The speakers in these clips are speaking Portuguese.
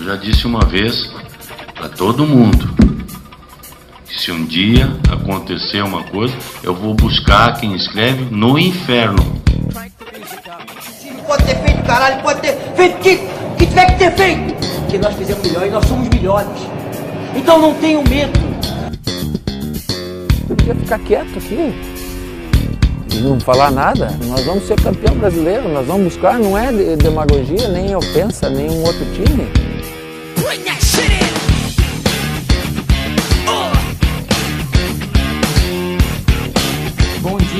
Eu já disse uma vez para todo mundo que se um dia acontecer uma coisa, eu vou buscar quem escreve no inferno. Pode ter feito, caralho, pode ter feito o que, que tiver que ter feito. Porque nós fizemos melhor e nós somos melhores. Então não tenham medo. Eu podia ficar quieto aqui e não falar nada. Nós vamos ser campeão brasileiro, nós vamos buscar, não é demagogia, nem ofensa, nem um outro time.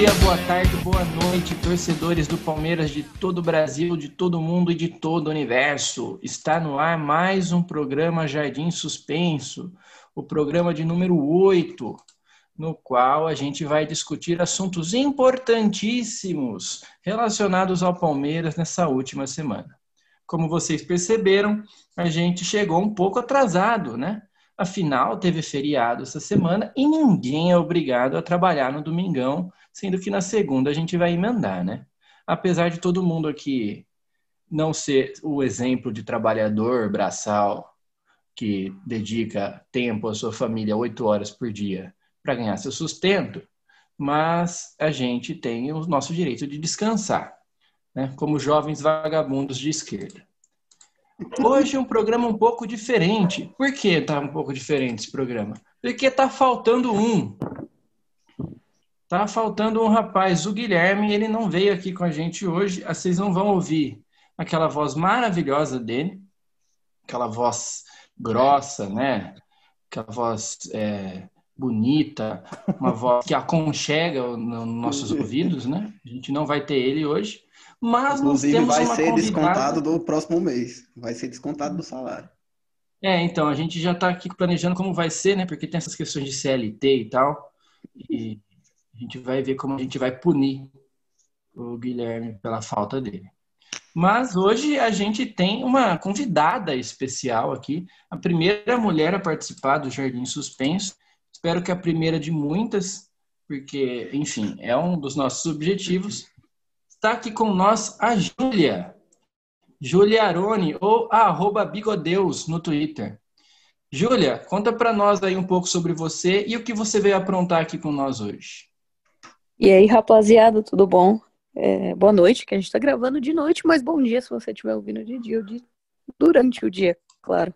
Dia, boa tarde, boa noite, torcedores do Palmeiras de todo o Brasil, de todo o mundo e de todo o universo. Está no ar mais um programa Jardim Suspenso, o programa de número 8, no qual a gente vai discutir assuntos importantíssimos relacionados ao Palmeiras nessa última semana. Como vocês perceberam, a gente chegou um pouco atrasado, né? Afinal, teve feriado essa semana e ninguém é obrigado a trabalhar no domingão, sendo que na segunda a gente vai emendar, né? Apesar de todo mundo aqui não ser o exemplo de trabalhador braçal que dedica tempo à sua família oito horas por dia para ganhar seu sustento, mas a gente tem o nosso direito de descansar, né? como jovens vagabundos de esquerda. Hoje é um programa um pouco diferente. Por que está um pouco diferente esse programa? Porque está faltando um. Está faltando um rapaz, o Guilherme, ele não veio aqui com a gente hoje. Vocês não vão ouvir aquela voz maravilhosa dele, aquela voz grossa, né? Aquela voz é, bonita, uma voz que aconchega nos nossos ouvidos, né? A gente não vai ter ele hoje. Mas Inclusive, vai ser convidada... descontado do próximo mês. Vai ser descontado do salário. É, então, a gente já está aqui planejando como vai ser, né? Porque tem essas questões de CLT e tal. E a gente vai ver como a gente vai punir o Guilherme pela falta dele. Mas hoje a gente tem uma convidada especial aqui, a primeira mulher a participar do Jardim Suspenso. Espero que a primeira de muitas, porque, enfim, é um dos nossos objetivos. Está aqui com nós a Júlia. Júlia Aroni, ou arroba Bigodeus no Twitter. Júlia, conta para nós aí um pouco sobre você e o que você veio aprontar aqui com nós hoje. E aí, rapaziada, tudo bom? É, boa noite, que a gente está gravando de noite, mas bom dia se você estiver ouvindo de dia ou de... durante o dia, claro.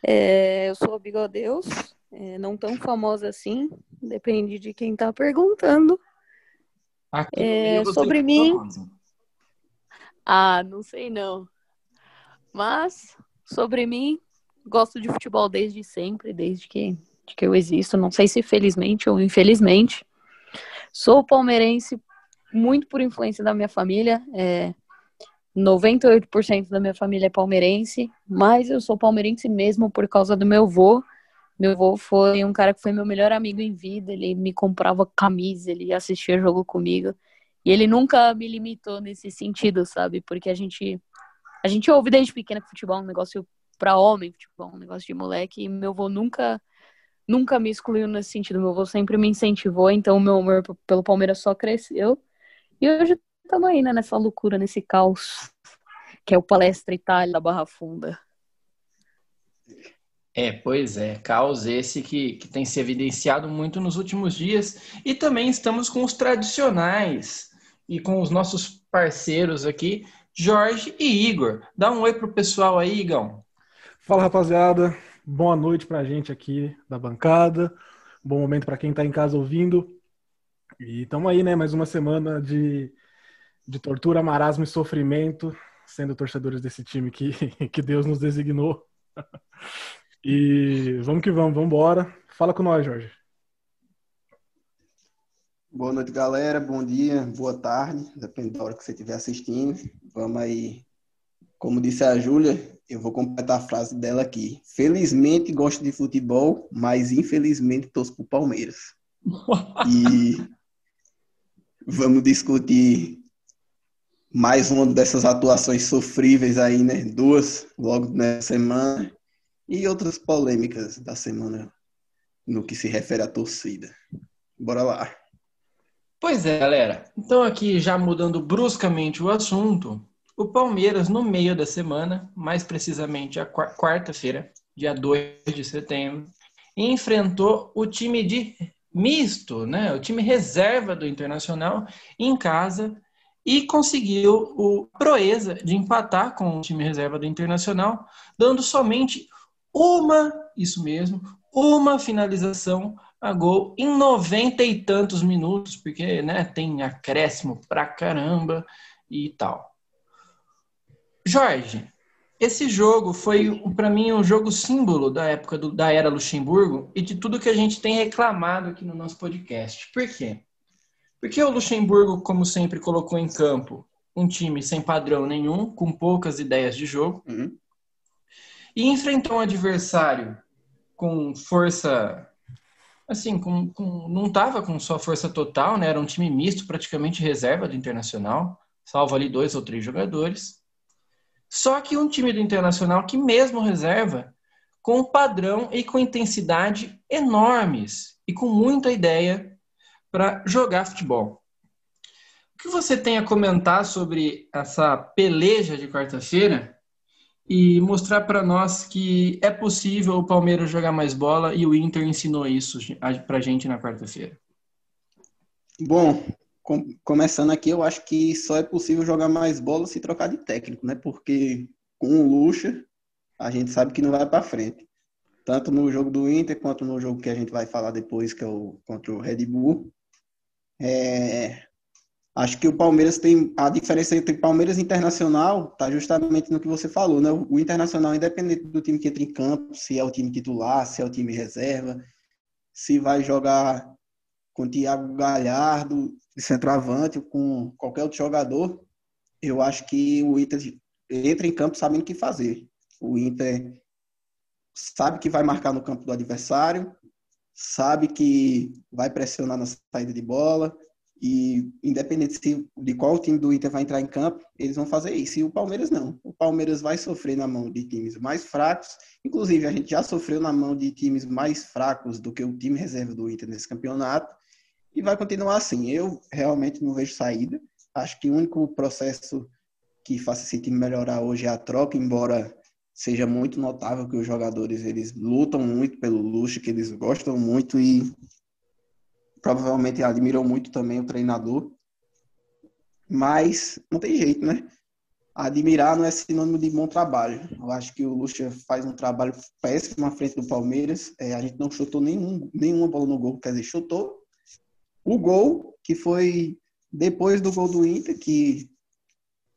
É, eu sou a Bigodeus, é, não tão famosa assim, depende de quem está perguntando. É, sobre tá mim. Ah, não sei não. Mas, sobre mim, gosto de futebol desde sempre, desde que, de que eu existo. Não sei se felizmente ou infelizmente. Sou palmeirense muito por influência da minha família. É, 98% da minha família é palmeirense, mas eu sou palmeirense mesmo por causa do meu avô. Meu avô foi um cara que foi meu melhor amigo em vida. Ele me comprava camisa, ele assistia jogo comigo. E ele nunca me limitou nesse sentido, sabe? Porque a gente a gente ouve desde pequena que futebol é um negócio para homem, futebol é um negócio de moleque, e meu avô nunca nunca me excluiu nesse sentido. Meu avô sempre me incentivou, então o meu amor pelo Palmeiras só cresceu. E hoje estamos aí, né, nessa loucura, nesse caos, que é o Palestra Itália da Barra Funda. É, pois é, caos esse que, que tem se evidenciado muito nos últimos dias. E também estamos com os tradicionais e com os nossos parceiros aqui, Jorge e Igor. Dá um oi pro pessoal aí, Igão. Fala rapaziada, boa noite pra gente aqui da bancada, bom momento pra quem tá em casa ouvindo. E estamos aí, né? Mais uma semana de, de tortura, marasmo e sofrimento, sendo torcedores desse time que, que Deus nos designou. E vamos que vamos, vamos embora. Fala com nós, Jorge. Boa noite, galera. Bom dia, boa tarde, depende da hora que você estiver assistindo. Vamos aí. Como disse a Júlia, eu vou completar a frase dela aqui. Felizmente gosto de futebol, mas infelizmente torço pro Palmeiras. E vamos discutir mais uma dessas atuações sofríveis aí, né? Duas logo nessa semana e outras polêmicas da semana no que se refere à torcida. Bora lá. Pois é, galera. Então, aqui já mudando bruscamente o assunto, o Palmeiras, no meio da semana, mais precisamente a quarta-feira, dia 2 de setembro, enfrentou o time de misto, né? O time reserva do Internacional em casa e conseguiu o proeza de empatar com o time reserva do Internacional, dando somente uma, isso mesmo, uma finalização a gol em noventa e tantos minutos, porque né, tem acréscimo pra caramba e tal. Jorge, esse jogo foi para mim um jogo símbolo da época do, da era Luxemburgo e de tudo que a gente tem reclamado aqui no nosso podcast. Por quê? Porque o Luxemburgo, como sempre, colocou em campo um time sem padrão nenhum, com poucas ideias de jogo, uhum. e enfrentou um adversário com força. Assim, com, com, não estava com sua força total, né? Era um time misto, praticamente reserva do Internacional, salvo ali dois ou três jogadores. Só que um time do Internacional que, mesmo reserva, com padrão e com intensidade enormes e com muita ideia para jogar futebol. O que você tem a comentar sobre essa peleja de quarta-feira e mostrar para nós que é possível o Palmeiras jogar mais bola e o Inter ensinou isso para a gente na quarta-feira? Bom, com, começando aqui, eu acho que só é possível jogar mais bola se trocar de técnico, né? Porque com o Lucha, a gente sabe que não vai para frente. Tanto no jogo do Inter quanto no jogo que a gente vai falar depois, que é o contra o Red Bull. É, acho que o Palmeiras tem a diferença entre Palmeiras e Internacional está justamente no que você falou, né? O Internacional, independente do time que entra em campo, se é o time titular, se é o time reserva, se vai jogar com Thiago Galhardo de centroavante ou com qualquer outro jogador, eu acho que o Inter entra em campo sabendo o que fazer. O Inter sabe que vai marcar no campo do adversário, sabe que vai pressionar na saída de bola e independente de qual time do Inter vai entrar em campo, eles vão fazer isso. E o Palmeiras não. O Palmeiras vai sofrer na mão de times mais fracos. Inclusive, a gente já sofreu na mão de times mais fracos do que o time reserva do Inter nesse campeonato. E vai continuar assim. Eu realmente não vejo saída. Acho que o único processo que faça esse time melhorar hoje é a troca, embora seja muito notável que os jogadores eles lutam muito pelo luxo, que eles gostam muito e provavelmente admiram muito também o treinador. Mas não tem jeito, né? Admirar não é sinônimo de bom trabalho. Eu acho que o Lucha faz um trabalho péssimo à frente do Palmeiras. É, a gente não chutou nenhum, nenhuma bola no gol, quer dizer, chutou o gol, que foi depois do gol do Inter, que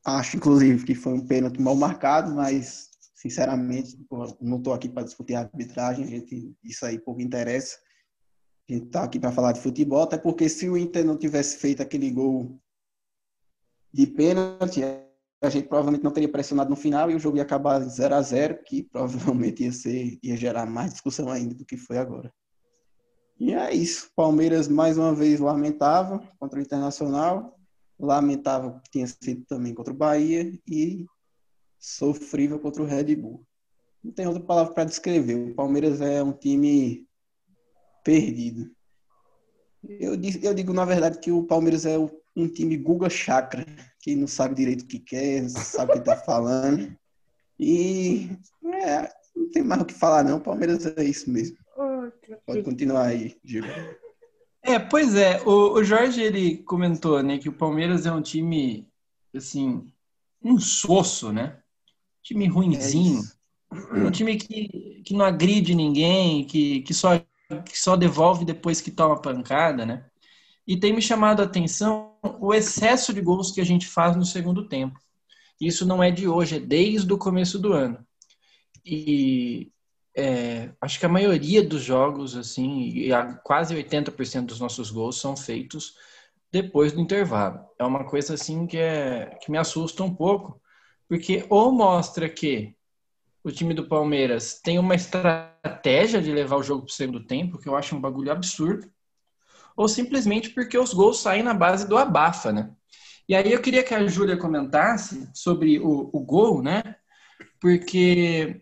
acho, inclusive, que foi um pênalti mal marcado, mas sinceramente, não estou aqui para discutir a arbitragem, gente, isso aí pouco interessa. A gente está aqui para falar de futebol, até porque se o Inter não tivesse feito aquele gol de pênalti, a gente provavelmente não teria pressionado no final e o jogo ia acabar 0 a 0 que provavelmente ia ser ia gerar mais discussão ainda do que foi agora. E é isso. Palmeiras mais uma vez lamentava contra o Internacional, lamentava que tinha sido também contra o Bahia e sofrível contra o Red Bull. Não tem outra palavra para descrever. O Palmeiras é um time perdido. Eu, eu digo, na verdade, que o Palmeiras é um time Guga Chakra, que não sabe direito o que quer, não sabe o que está falando. E é, não tem mais o que falar, não. O Palmeiras é isso mesmo. Pode continuar aí, Diego. É, pois é. O, o Jorge ele comentou, né, que o Palmeiras é um time assim, um soço, né? time ruinzinho, é um time que, que não agride ninguém, que, que, só, que só devolve depois que toma pancada, né? E tem me chamado a atenção o excesso de gols que a gente faz no segundo tempo. Isso não é de hoje, é desde o começo do ano. E é, acho que a maioria dos jogos, assim, quase 80% dos nossos gols são feitos depois do intervalo. É uma coisa assim que, é, que me assusta um pouco, porque ou mostra que o time do Palmeiras tem uma estratégia de levar o jogo para o segundo tempo, que eu acho um bagulho absurdo, ou simplesmente porque os gols saem na base do abafa, né? E aí eu queria que a Júlia comentasse sobre o, o gol, né? Porque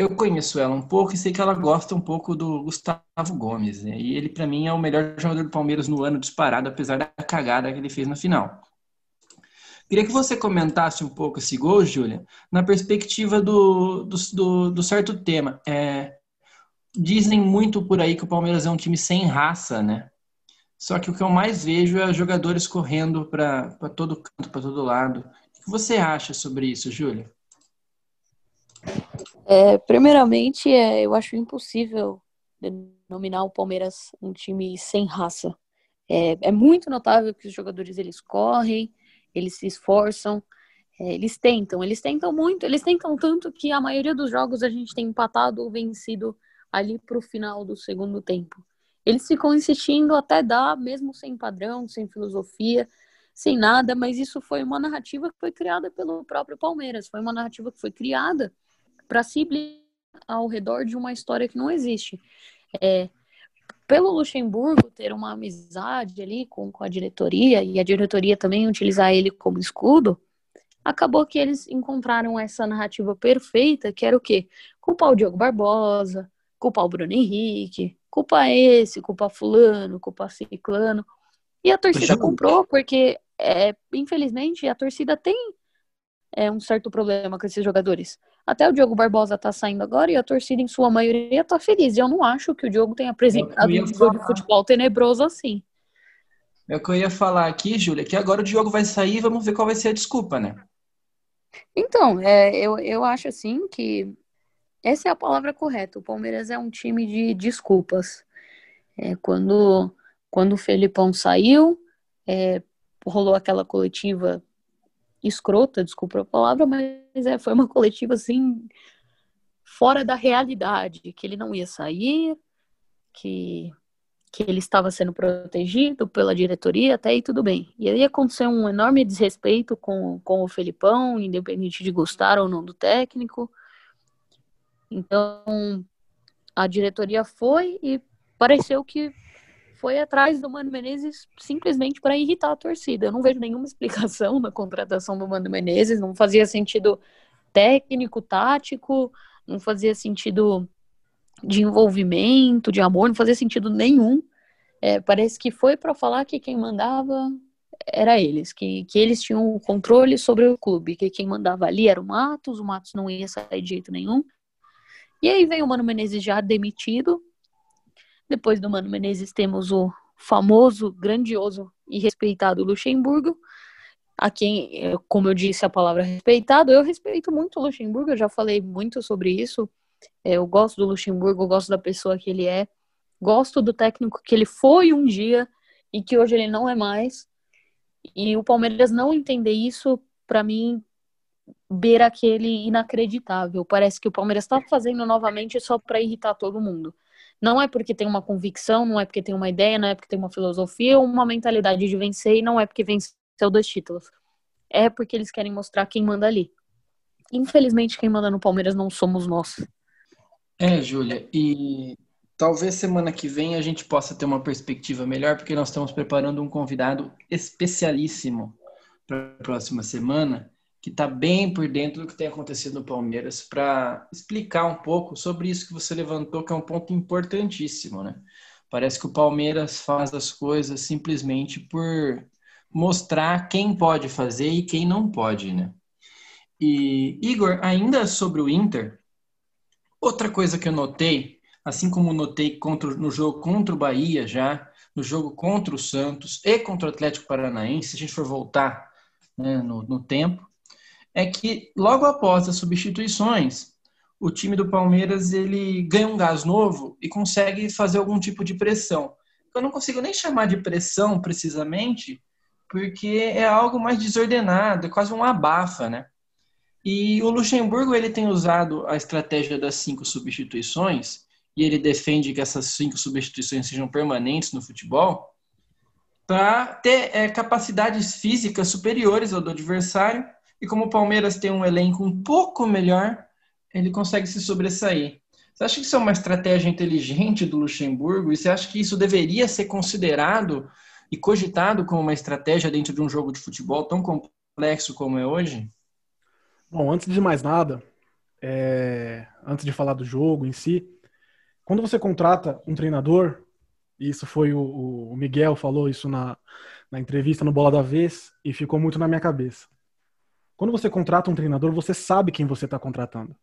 eu conheço ela um pouco e sei que ela gosta um pouco do Gustavo Gomes. Né? E ele, para mim, é o melhor jogador do Palmeiras no ano disparado, apesar da cagada que ele fez na final. Queria que você comentasse um pouco esse gol, Júlia, na perspectiva do, do, do, do certo tema. É, dizem muito por aí que o Palmeiras é um time sem raça, né? Só que o que eu mais vejo é jogadores correndo para todo canto, para todo lado. O que você acha sobre isso, Júlia? É, primeiramente, é, eu acho impossível denominar o Palmeiras um time sem raça. É, é muito notável que os jogadores eles correm, eles se esforçam, é, eles tentam, eles tentam muito, eles tentam tanto que a maioria dos jogos a gente tem empatado ou vencido ali para o final do segundo tempo. Eles ficam insistindo até dar, mesmo sem padrão, sem filosofia, sem nada, mas isso foi uma narrativa que foi criada pelo próprio Palmeiras, foi uma narrativa que foi criada para se ao redor de uma história que não existe. É, pelo Luxemburgo ter uma amizade ali com, com a diretoria e a diretoria também utilizar ele como escudo, acabou que eles encontraram essa narrativa perfeita, que era o quê? Culpar o Diogo Barbosa, culpar o Bruno Henrique, culpa esse, culpa fulano, culpa ciclano. E a torcida comprou, porque, é, infelizmente, a torcida tem é, um certo problema com esses jogadores. Até o Diogo Barbosa tá saindo agora e a torcida, em sua maioria, tá feliz. E eu não acho que o Diogo tenha apresentado um jogo de futebol tenebroso assim. É o que eu ia falar aqui, Júlia, que agora o Diogo vai sair vamos ver qual vai ser a desculpa, né? Então, é, eu, eu acho assim que essa é a palavra correta. O Palmeiras é um time de desculpas. É, quando, quando o Felipão saiu, é, rolou aquela coletiva escrota, desculpa a palavra, mas é, foi uma coletiva assim fora da realidade, que ele não ia sair, que, que ele estava sendo protegido pela diretoria, até aí tudo bem. E aí aconteceu um enorme desrespeito com, com o Felipão, independente de gostar ou não do técnico. Então, a diretoria foi e pareceu que foi atrás do Mano Menezes simplesmente para irritar a torcida. Eu não vejo nenhuma explicação na contratação do Mano Menezes, não fazia sentido técnico, tático, não fazia sentido de envolvimento, de amor, não fazia sentido nenhum. É, parece que foi para falar que quem mandava era eles, que, que eles tinham o controle sobre o clube, que quem mandava ali era o Matos, o Matos não ia sair de jeito nenhum, e aí vem o Mano Menezes já demitido. Depois do Mano Menezes temos o famoso, grandioso e respeitado Luxemburgo, a quem, eh, como eu disse, a palavra respeitado. Eu respeito muito o Luxemburgo, eu já falei muito sobre isso. Eh, eu gosto do Luxemburgo, eu gosto da pessoa que ele é, gosto do técnico que ele foi um dia e que hoje ele não é mais. E o Palmeiras não entender isso, para mim, beira aquele inacreditável. Parece que o Palmeiras está fazendo novamente só para irritar todo mundo. Não é porque tem uma convicção, não é porque tem uma ideia, não é porque tem uma filosofia ou uma mentalidade de vencer e não é porque venceu dois títulos. É porque eles querem mostrar quem manda ali. Infelizmente, quem manda no Palmeiras não somos nós. É, Júlia, e talvez semana que vem a gente possa ter uma perspectiva melhor, porque nós estamos preparando um convidado especialíssimo para a próxima semana que está bem por dentro do que tem acontecido no Palmeiras, para explicar um pouco sobre isso que você levantou, que é um ponto importantíssimo, né? Parece que o Palmeiras faz as coisas simplesmente por mostrar quem pode fazer e quem não pode, né? E, Igor, ainda sobre o Inter, outra coisa que eu notei, assim como notei contra, no jogo contra o Bahia já, no jogo contra o Santos e contra o Atlético Paranaense, se a gente for voltar né, no, no tempo, é que logo após as substituições, o time do Palmeiras ele ganha um gás novo e consegue fazer algum tipo de pressão. Eu não consigo nem chamar de pressão precisamente, porque é algo mais desordenado, é quase um abafa, né? E o Luxemburgo ele tem usado a estratégia das cinco substituições e ele defende que essas cinco substituições sejam permanentes no futebol para ter é, capacidades físicas superiores ao do adversário e como o Palmeiras tem um elenco um pouco melhor, ele consegue se sobressair. Você acha que isso é uma estratégia inteligente do Luxemburgo? E você acha que isso deveria ser considerado e cogitado como uma estratégia dentro de um jogo de futebol tão complexo como é hoje? Bom, antes de mais nada, é... antes de falar do jogo em si, quando você contrata um treinador, e isso foi o, o Miguel falou isso na, na entrevista no Bola da Vez e ficou muito na minha cabeça. Quando você contrata um treinador, você sabe quem você está contratando.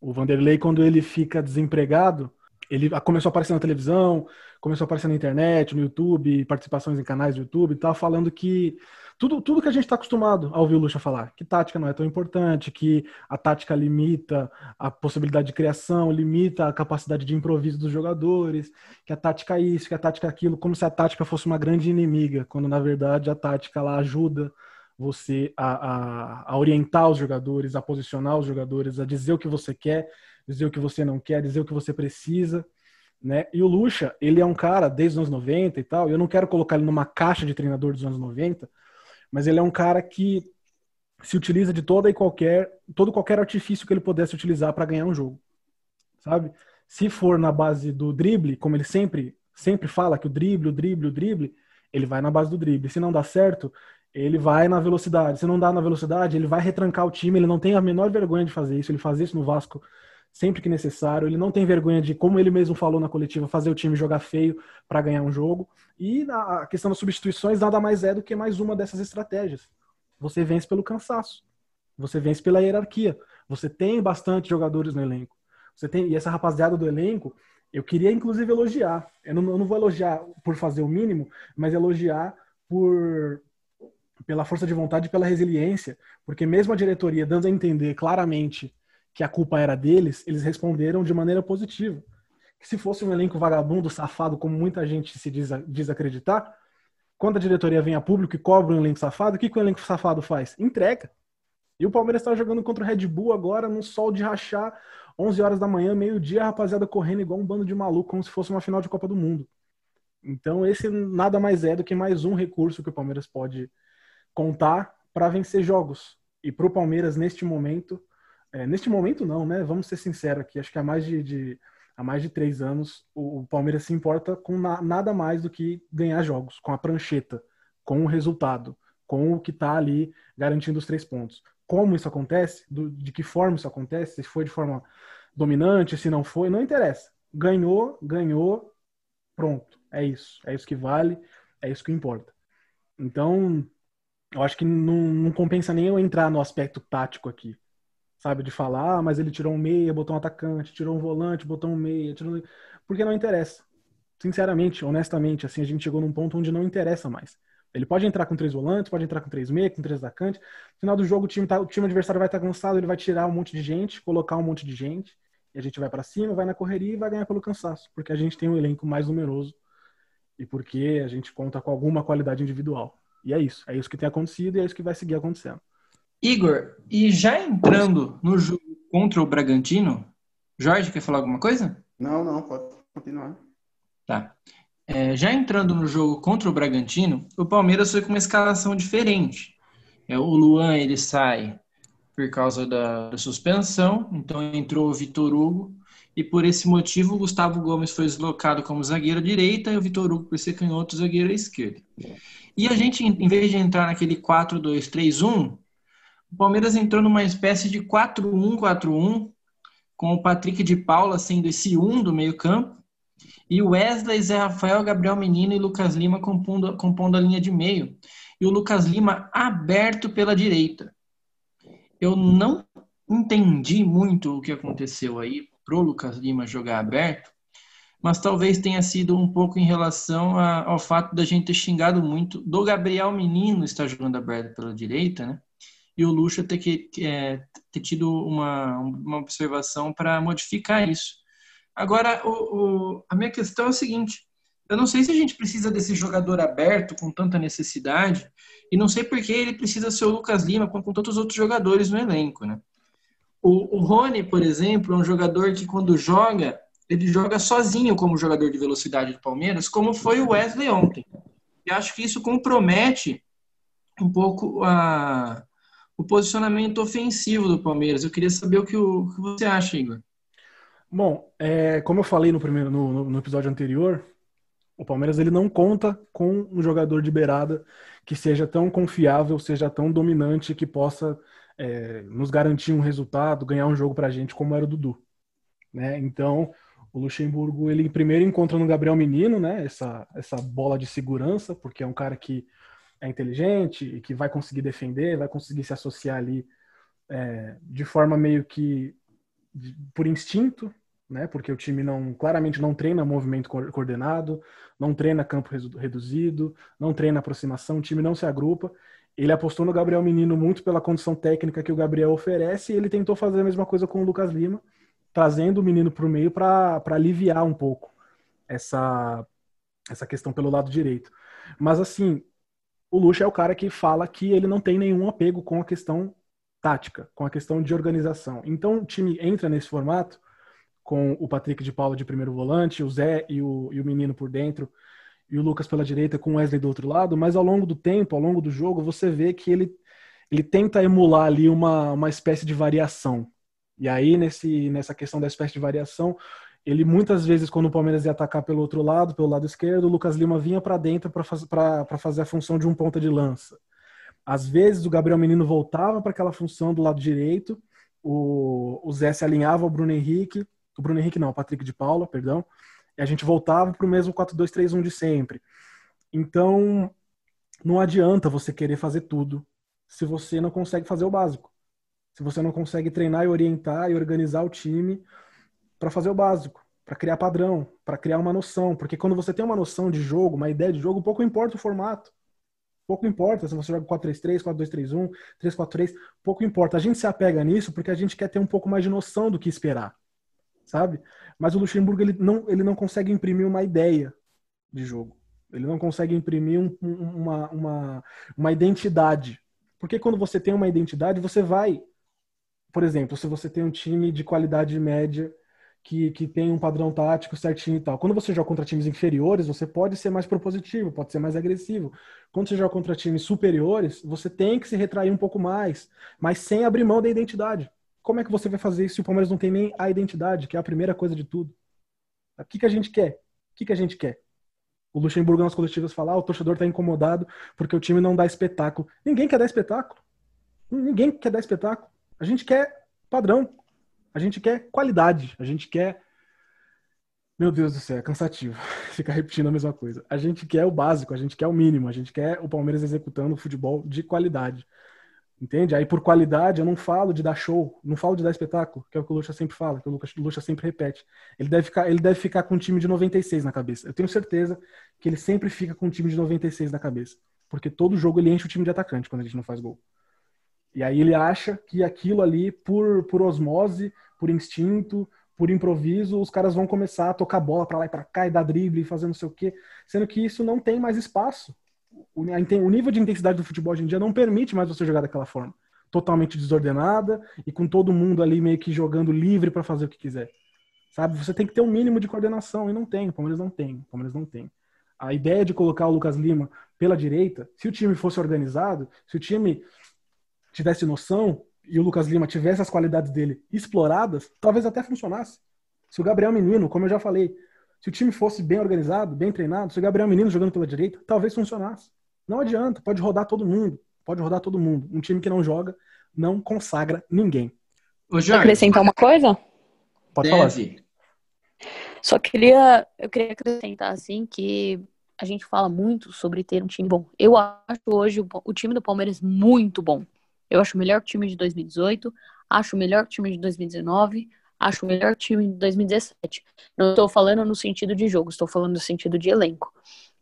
O Vanderlei, quando ele fica desempregado, ele começou a aparecer na televisão, começou a aparecer na internet, no YouTube, participações em canais do YouTube, tá falando que tudo, tudo que a gente está acostumado a ouvir o Lucha falar, que tática não é tão importante, que a tática limita a possibilidade de criação, limita a capacidade de improviso dos jogadores, que a tática é isso, que a tática é aquilo, como se a tática fosse uma grande inimiga, quando na verdade a tática lá ajuda você a, a, a orientar os jogadores, a posicionar os jogadores, a dizer o que você quer dizer o que você não quer, dizer o que você precisa, né? E o Lucha, ele é um cara desde os anos 90 e tal, eu não quero colocar ele numa caixa de treinador dos anos 90, mas ele é um cara que se utiliza de toda e qualquer, todo qualquer artifício que ele pudesse utilizar para ganhar um jogo. Sabe? Se for na base do drible, como ele sempre sempre fala que o drible, o drible, o drible, ele vai na base do drible. Se não dá certo, ele vai na velocidade. Se não dá na velocidade, ele vai retrancar o time. Ele não tem a menor vergonha de fazer isso. Ele faz isso no Vasco sempre que necessário. Ele não tem vergonha de, como ele mesmo falou na coletiva, fazer o time jogar feio para ganhar um jogo. E a questão das substituições nada mais é do que mais uma dessas estratégias. Você vence pelo cansaço. Você vence pela hierarquia. Você tem bastante jogadores no elenco. Você tem e essa rapaziada do elenco, eu queria inclusive elogiar. Eu não, eu não vou elogiar por fazer o mínimo, mas elogiar por pela força de vontade e pela resiliência, porque mesmo a diretoria dando a entender claramente que a culpa era deles, eles responderam de maneira positiva. Que se fosse um elenco vagabundo, safado, como muita gente se diz, diz acreditar, quando a diretoria vem a público e cobra um elenco safado, o que, que o elenco safado faz? Entrega. E o Palmeiras está jogando contra o Red Bull agora, num sol de rachar, 11 horas da manhã, meio-dia, a rapaziada correndo igual um bando de maluco, como se fosse uma final de Copa do Mundo. Então, esse nada mais é do que mais um recurso que o Palmeiras pode contar para vencer jogos. E para o Palmeiras, neste momento, é, neste momento, não, né? Vamos ser sinceros aqui. Acho que há mais de, de há mais de três anos o, o Palmeiras se importa com na, nada mais do que ganhar jogos, com a prancheta, com o resultado, com o que está ali garantindo os três pontos. Como isso acontece? Do, de que forma isso acontece? Se foi de forma dominante, se não foi, não interessa. Ganhou, ganhou, pronto. É isso. É isso que vale, é isso que importa. Então, eu acho que não, não compensa nem eu entrar no aspecto tático aqui sabe? De falar, ah, mas ele tirou um meia, botou um atacante, tirou um volante, botou um meia, tirou... porque não interessa. Sinceramente, honestamente, assim, a gente chegou num ponto onde não interessa mais. Ele pode entrar com três volantes, pode entrar com três meia, com três atacantes. No final do jogo, o time, tá, o time adversário vai estar cansado, ele vai tirar um monte de gente, colocar um monte de gente, e a gente vai para cima, vai na correria e vai ganhar pelo cansaço, porque a gente tem um elenco mais numeroso e porque a gente conta com alguma qualidade individual. E é isso, é isso que tem acontecido e é isso que vai seguir acontecendo. Igor, e já entrando no jogo contra o Bragantino, Jorge, quer falar alguma coisa? Não, não, pode continuar. Tá. É, já entrando no jogo contra o Bragantino, o Palmeiras foi com uma escalação diferente. É, o Luan ele sai por causa da, da, suspensão, então entrou o Vitor Hugo, e por esse motivo o Gustavo Gomes foi deslocado como zagueiro direita e o Vitor Hugo, por ser canhoto, zagueiro à esquerda. E a gente, em vez de entrar naquele 4-2-3-1, o Palmeiras entrou numa espécie de 4-1-4-1, com o Patrick de Paula sendo esse 1 do meio-campo, e o Wesley, Zé Rafael, Gabriel Menino e Lucas Lima compondo, compondo a linha de meio. E o Lucas Lima aberto pela direita. Eu não entendi muito o que aconteceu aí pro Lucas Lima jogar aberto, mas talvez tenha sido um pouco em relação a, ao fato da gente ter xingado muito do Gabriel Menino estar jogando aberto pela direita, né? e o Lucha ter, que, é, ter tido uma, uma observação para modificar isso. Agora, o, o, a minha questão é a seguinte: eu não sei se a gente precisa desse jogador aberto com tanta necessidade, e não sei por que ele precisa ser o Lucas Lima com, com tantos outros jogadores no elenco. Né? O, o Rony, por exemplo, é um jogador que quando joga, ele joga sozinho como jogador de velocidade do Palmeiras, como foi o Wesley ontem. E acho que isso compromete um pouco a, o posicionamento ofensivo do Palmeiras. Eu queria saber o que, o, o que você acha, Igor. Bom, é, como eu falei no primeiro no, no, episódio anterior, o Palmeiras ele não conta com um jogador de beirada que seja tão confiável, seja tão dominante que possa é, nos garantir um resultado, ganhar um jogo para a gente, como era o Dudu. Né? Então, o Luxemburgo ele primeiro encontra no Gabriel Menino, né? Essa essa bola de segurança, porque é um cara que é inteligente e que vai conseguir defender, vai conseguir se associar ali é, de forma meio que por instinto, né? Porque o time não claramente não treina movimento coordenado, não treina campo reduzido, não treina aproximação, o time não se agrupa. Ele apostou no Gabriel Menino muito pela condição técnica que o Gabriel oferece e ele tentou fazer a mesma coisa com o Lucas Lima, trazendo o menino para o meio para aliviar um pouco essa, essa questão pelo lado direito. Mas assim, o Lucha é o cara que fala que ele não tem nenhum apego com a questão tática, com a questão de organização. Então o time entra nesse formato com o Patrick de Paula de primeiro volante, o Zé e o, e o menino por dentro, e o Lucas pela direita com o Wesley do outro lado, mas ao longo do tempo, ao longo do jogo, você vê que ele, ele tenta emular ali uma, uma espécie de variação. E aí, nesse, nessa questão da espécie de variação, ele muitas vezes, quando o Palmeiras ia atacar pelo outro lado, pelo lado esquerdo, o Lucas Lima vinha para dentro para faz, fazer a função de um ponta de lança. Às vezes, o Gabriel Menino voltava para aquela função do lado direito, o, o Zé se alinhava ao Bruno Henrique, o Bruno Henrique não, o Patrick de Paula, perdão, e a gente voltava para o mesmo 4-2-3-1 de sempre. Então, não adianta você querer fazer tudo se você não consegue fazer o básico. Se você não consegue treinar e orientar e organizar o time para fazer o básico, para criar padrão, para criar uma noção. Porque quando você tem uma noção de jogo, uma ideia de jogo, pouco importa o formato. Pouco importa se você joga 4-3-3, 4-2-3-1, 3-4-3, pouco importa. A gente se apega nisso porque a gente quer ter um pouco mais de noção do que esperar sabe? Mas o Luxemburgo ele não, ele não consegue imprimir uma ideia de jogo. Ele não consegue imprimir um, uma, uma, uma identidade. Porque quando você tem uma identidade, você vai. Por exemplo, se você tem um time de qualidade média que, que tem um padrão tático certinho e tal. Quando você joga contra times inferiores, você pode ser mais propositivo, pode ser mais agressivo. Quando você joga contra times superiores, você tem que se retrair um pouco mais, mas sem abrir mão da identidade. Como é que você vai fazer isso se o Palmeiras não tem nem a identidade, que é a primeira coisa de tudo? O que, que a gente quer? O que, que a gente quer? O Luxemburgo nas coletivas fala, ah, o torcedor está incomodado porque o time não dá espetáculo. Ninguém quer dar espetáculo. Ninguém quer dar espetáculo. A gente quer padrão. A gente quer qualidade. A gente quer. Meu Deus do céu, é cansativo ficar repetindo a mesma coisa. A gente quer o básico, a gente quer o mínimo, a gente quer o Palmeiras executando futebol de qualidade. Entende? Aí por qualidade eu não falo de dar show, não falo de dar espetáculo, que é o que o Lucha sempre fala, que o Lucha sempre repete. Ele deve ficar, ele deve ficar com um time de 96 na cabeça. Eu tenho certeza que ele sempre fica com um time de 96 na cabeça, porque todo jogo ele enche o time de atacante quando a gente não faz gol. E aí ele acha que aquilo ali por por osmose, por instinto, por improviso, os caras vão começar a tocar bola para lá e para cá e dar drible e fazer não sei o quê, sendo que isso não tem mais espaço o, nível de intensidade do futebol hoje em dia não permite mais você jogar daquela forma. Totalmente desordenada e com todo mundo ali meio que jogando livre para fazer o que quiser. Sabe? Você tem que ter um mínimo de coordenação e não tem. O Palmeiras não tem. O Palmeiras não tem. A ideia de colocar o Lucas Lima pela direita, se o time fosse organizado, se o time tivesse noção e o Lucas Lima tivesse as qualidades dele exploradas, talvez até funcionasse. Se o Gabriel Menino, como eu já falei, se o time fosse bem organizado, bem treinado, se o Gabriel Menino jogando pela direita, talvez funcionasse. Não adianta, pode rodar todo mundo. Pode rodar todo mundo. Um time que não joga não consagra ninguém. Ô, Jorge, acrescentar uma coisa? Pode deve. falar. Só queria, eu queria acrescentar assim que a gente fala muito sobre ter um time bom. Eu acho hoje o, o time do Palmeiras muito bom. Eu acho o melhor time de 2018, acho o melhor time de 2019, acho o melhor time de 2017. Não estou falando no sentido de jogo, estou falando no sentido de elenco.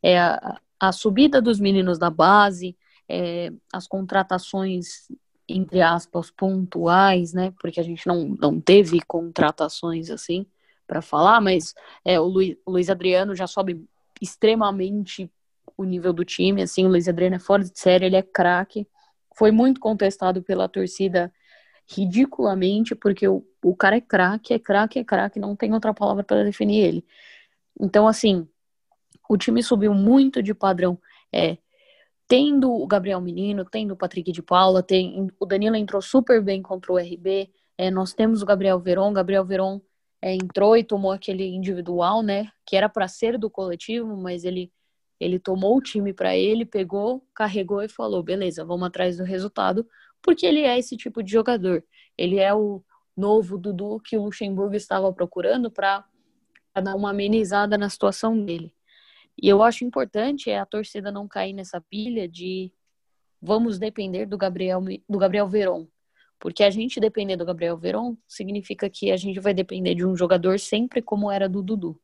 É a, a subida dos meninos da base, é, as contratações, entre aspas, pontuais, né? Porque a gente não, não teve contratações assim para falar, mas é, o, Luiz, o Luiz Adriano já sobe extremamente o nível do time, assim, o Luiz Adriano é fora de série, ele é craque, foi muito contestado pela torcida ridiculamente, porque o, o cara é craque, é craque, é craque, não tem outra palavra para definir ele. Então, assim, o time subiu muito de padrão. É, tendo o Gabriel Menino, tendo o Patrick de Paula, tem, o Danilo entrou super bem contra o RB. É, nós temos o Gabriel Veron, Gabriel Veron é, entrou e tomou aquele individual, né? Que era para ser do coletivo, mas ele ele tomou o time para ele, pegou, carregou e falou: beleza, vamos atrás do resultado, porque ele é esse tipo de jogador. Ele é o novo Dudu que o Luxemburgo estava procurando para dar uma amenizada na situação dele. E eu acho importante é a torcida não cair nessa pilha de vamos depender do Gabriel do Gabriel Veron. Porque a gente depender do Gabriel Veron significa que a gente vai depender de um jogador sempre como era do Dudu.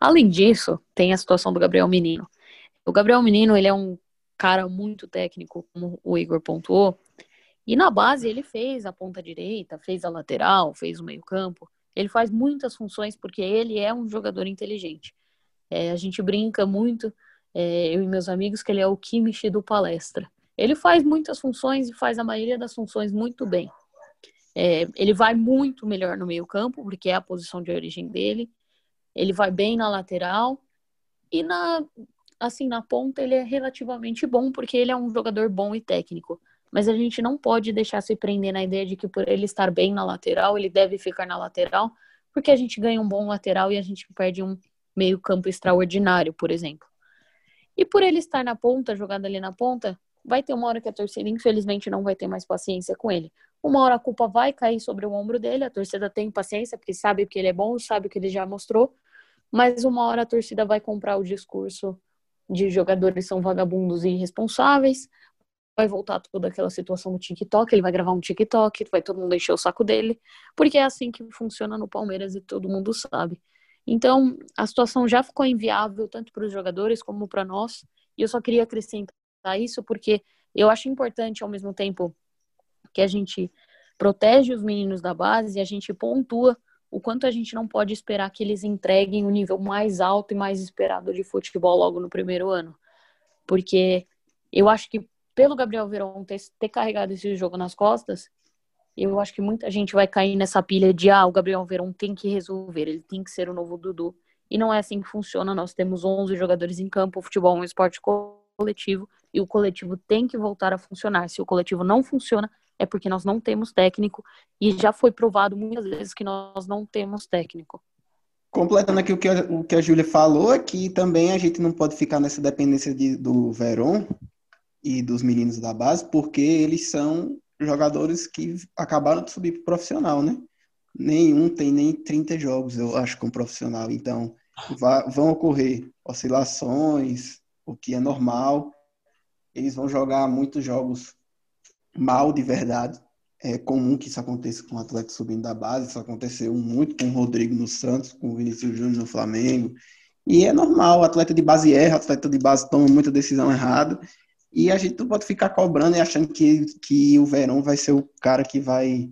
Além disso, tem a situação do Gabriel Menino. O Gabriel Menino, ele é um cara muito técnico, como o Igor pontuou, e na base ele fez a ponta direita, fez a lateral, fez o meio-campo. Ele faz muitas funções porque ele é um jogador inteligente. É, a gente brinca muito, é, eu e meus amigos, que ele é o Kimmich do palestra. Ele faz muitas funções e faz a maioria das funções muito bem. É, ele vai muito melhor no meio-campo, porque é a posição de origem dele. Ele vai bem na lateral e na assim na ponta ele é relativamente bom, porque ele é um jogador bom e técnico. Mas a gente não pode deixar se prender na ideia de que por ele estar bem na lateral, ele deve ficar na lateral, porque a gente ganha um bom lateral e a gente perde um meio-campo extraordinário, por exemplo. E por ele estar na ponta, jogado ali na ponta, vai ter uma hora que a torcida, infelizmente, não vai ter mais paciência com ele. Uma hora a culpa vai cair sobre o ombro dele, a torcida tem paciência, porque sabe que ele é bom, sabe que ele já mostrou, mas uma hora a torcida vai comprar o discurso de jogadores são vagabundos e irresponsáveis, vai voltar toda aquela situação no TikTok, ele vai gravar um TikTok, vai todo mundo encher o saco dele, porque é assim que funciona no Palmeiras e todo mundo sabe. Então, a situação já ficou inviável tanto para os jogadores como para nós, e eu só queria acrescentar isso porque eu acho importante ao mesmo tempo que a gente protege os meninos da base e a gente pontua o quanto a gente não pode esperar que eles entreguem o nível mais alto e mais esperado de futebol logo no primeiro ano. Porque eu acho que pelo Gabriel Verón ter, ter carregado esse jogo nas costas, eu acho que muita gente vai cair nessa pilha de ah, o Gabriel Verón tem que resolver, ele tem que ser o novo Dudu. E não é assim que funciona. Nós temos 11 jogadores em campo, o futebol é um esporte coletivo e o coletivo tem que voltar a funcionar. Se o coletivo não funciona, é porque nós não temos técnico e já foi provado muitas vezes que nós não temos técnico. Completando aqui o que a, o que a Júlia falou, é que também a gente não pode ficar nessa dependência de, do Verón, e dos meninos da base, porque eles são jogadores que acabaram de subir para profissional, né? Nenhum tem nem 30 jogos, eu acho, com profissional. Então, vão ocorrer oscilações, o que é normal. Eles vão jogar muitos jogos mal de verdade. É comum que isso aconteça com o atleta subindo da base. Isso aconteceu muito com o Rodrigo no Santos, com o Vinícius Júnior no Flamengo. E é normal, o atleta de base erra, o atleta de base toma muita decisão errada. E a gente não pode ficar cobrando e achando que, que o Verão vai ser o cara que vai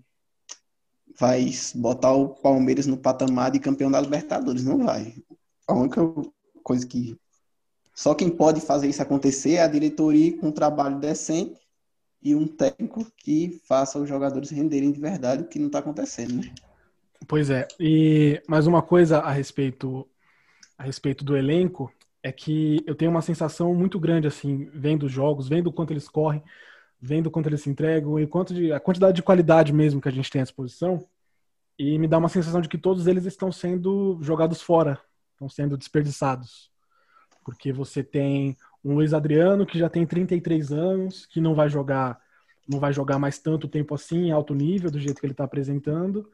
vai botar o Palmeiras no patamar de campeão da Libertadores. Não vai. A única coisa que. Só quem pode fazer isso acontecer é a diretoria com um trabalho decente e um técnico que faça os jogadores renderem de verdade, o que não está acontecendo, né? Pois é. E mais uma coisa a respeito a respeito do elenco é que eu tenho uma sensação muito grande, assim, vendo os jogos, vendo quanto eles correm, vendo quanto eles se entregam e quanto de, a quantidade de qualidade mesmo que a gente tem à disposição. E me dá uma sensação de que todos eles estão sendo jogados fora, estão sendo desperdiçados. Porque você tem um Luiz Adriano que já tem 33 anos, que não vai jogar não vai jogar mais tanto tempo assim, em alto nível, do jeito que ele está apresentando,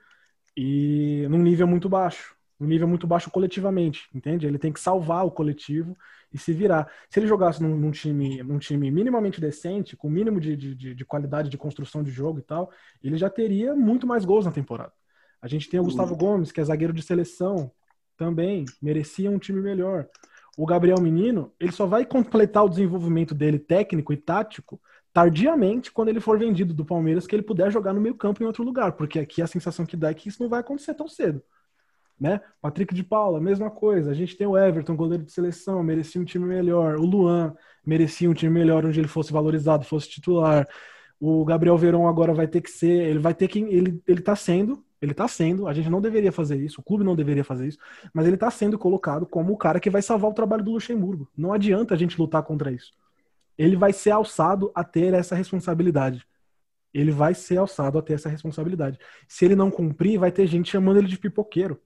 e num nível muito baixo um nível muito baixo coletivamente, entende? Ele tem que salvar o coletivo e se virar. Se ele jogasse num, num time, num time minimamente decente, com mínimo de, de, de, qualidade de construção de jogo e tal, ele já teria muito mais gols na temporada. A gente tem o Gustavo Gomes, que é zagueiro de seleção, também merecia um time melhor. O Gabriel Menino, ele só vai completar o desenvolvimento dele técnico e tático tardiamente quando ele for vendido do Palmeiras, que ele puder jogar no meio campo em outro lugar, porque aqui a sensação que dá é que isso não vai acontecer tão cedo né? Patrick de Paula, mesma coisa. A gente tem o Everton, goleiro de seleção, merecia um time melhor. O Luan merecia um time melhor onde ele fosse valorizado, fosse titular. O Gabriel Verón agora vai ter que ser, ele vai ter que ele ele tá sendo, ele tá sendo, a gente não deveria fazer isso, o clube não deveria fazer isso, mas ele tá sendo colocado como o cara que vai salvar o trabalho do Luxemburgo. Não adianta a gente lutar contra isso. Ele vai ser alçado a ter essa responsabilidade ele vai ser alçado a ter essa responsabilidade. Se ele não cumprir, vai ter gente chamando ele de pipoqueiro.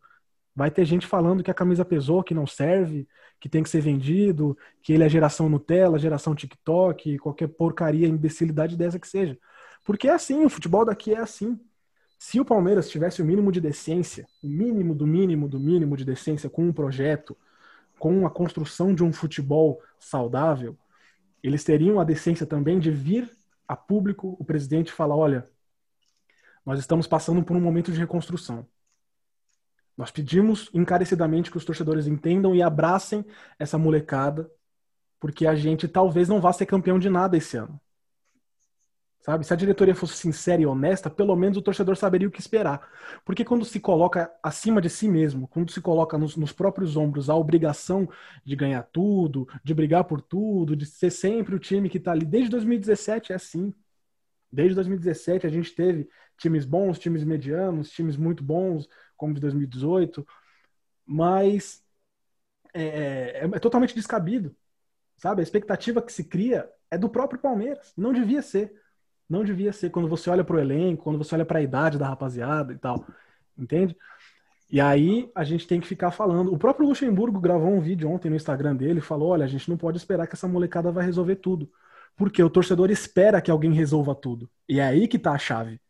Vai ter gente falando que a camisa pesou, que não serve, que tem que ser vendido, que ele é geração Nutella, geração TikTok, qualquer porcaria, imbecilidade dessa que seja. Porque é assim, o futebol daqui é assim. Se o Palmeiras tivesse o mínimo de decência, o mínimo do mínimo do mínimo de decência com um projeto, com a construção de um futebol saudável, eles teriam a decência também de vir a público o presidente falar: olha, nós estamos passando por um momento de reconstrução. Nós pedimos encarecidamente que os torcedores entendam e abracem essa molecada, porque a gente talvez não vá ser campeão de nada esse ano. Sabe? Se a diretoria fosse sincera e honesta, pelo menos o torcedor saberia o que esperar. Porque quando se coloca acima de si mesmo, quando se coloca nos, nos, próprios ombros a obrigação de ganhar tudo, de brigar por tudo, de ser sempre o time que está ali, desde 2017 é assim. Desde 2017 a gente teve times bons, times medianos, times muito bons, como de 2018, mas é, é, é totalmente descabido. Sabe? A expectativa que se cria é do próprio Palmeiras. Não devia ser. Não devia ser quando você olha para o elenco, quando você olha para a idade da rapaziada e tal. Entende? E aí a gente tem que ficar falando. O próprio Luxemburgo gravou um vídeo ontem no Instagram dele falou: olha, a gente não pode esperar que essa molecada vai resolver tudo. Porque o torcedor espera que alguém resolva tudo. E é aí que tá a chave.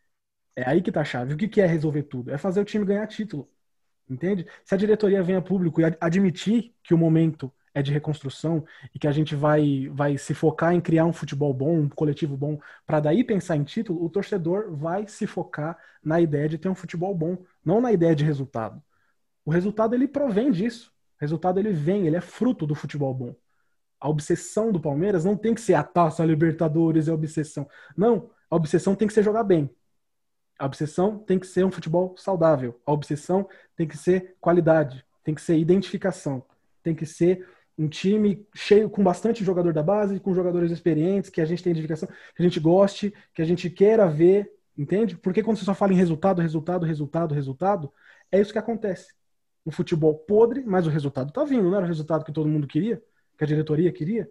É aí que tá a chave. O que é resolver tudo? É fazer o time ganhar título. Entende? Se a diretoria vem a público e admitir que o momento é de reconstrução e que a gente vai, vai se focar em criar um futebol bom, um coletivo bom, para daí pensar em título, o torcedor vai se focar na ideia de ter um futebol bom, não na ideia de resultado. O resultado ele provém disso. O resultado ele vem, ele é fruto do futebol bom. A obsessão do Palmeiras não tem que ser a taça, a Libertadores, é obsessão. Não, a obsessão tem que ser jogar bem. A obsessão tem que ser um futebol saudável. A obsessão tem que ser qualidade, tem que ser identificação, tem que ser um time cheio com bastante jogador da base, com jogadores experientes, que a gente tem identificação, que a gente goste, que a gente queira ver, entende? Porque quando você só fala em resultado, resultado, resultado, resultado, é isso que acontece. Um futebol podre, mas o resultado tá vindo, não era o resultado que todo mundo queria, que a diretoria queria.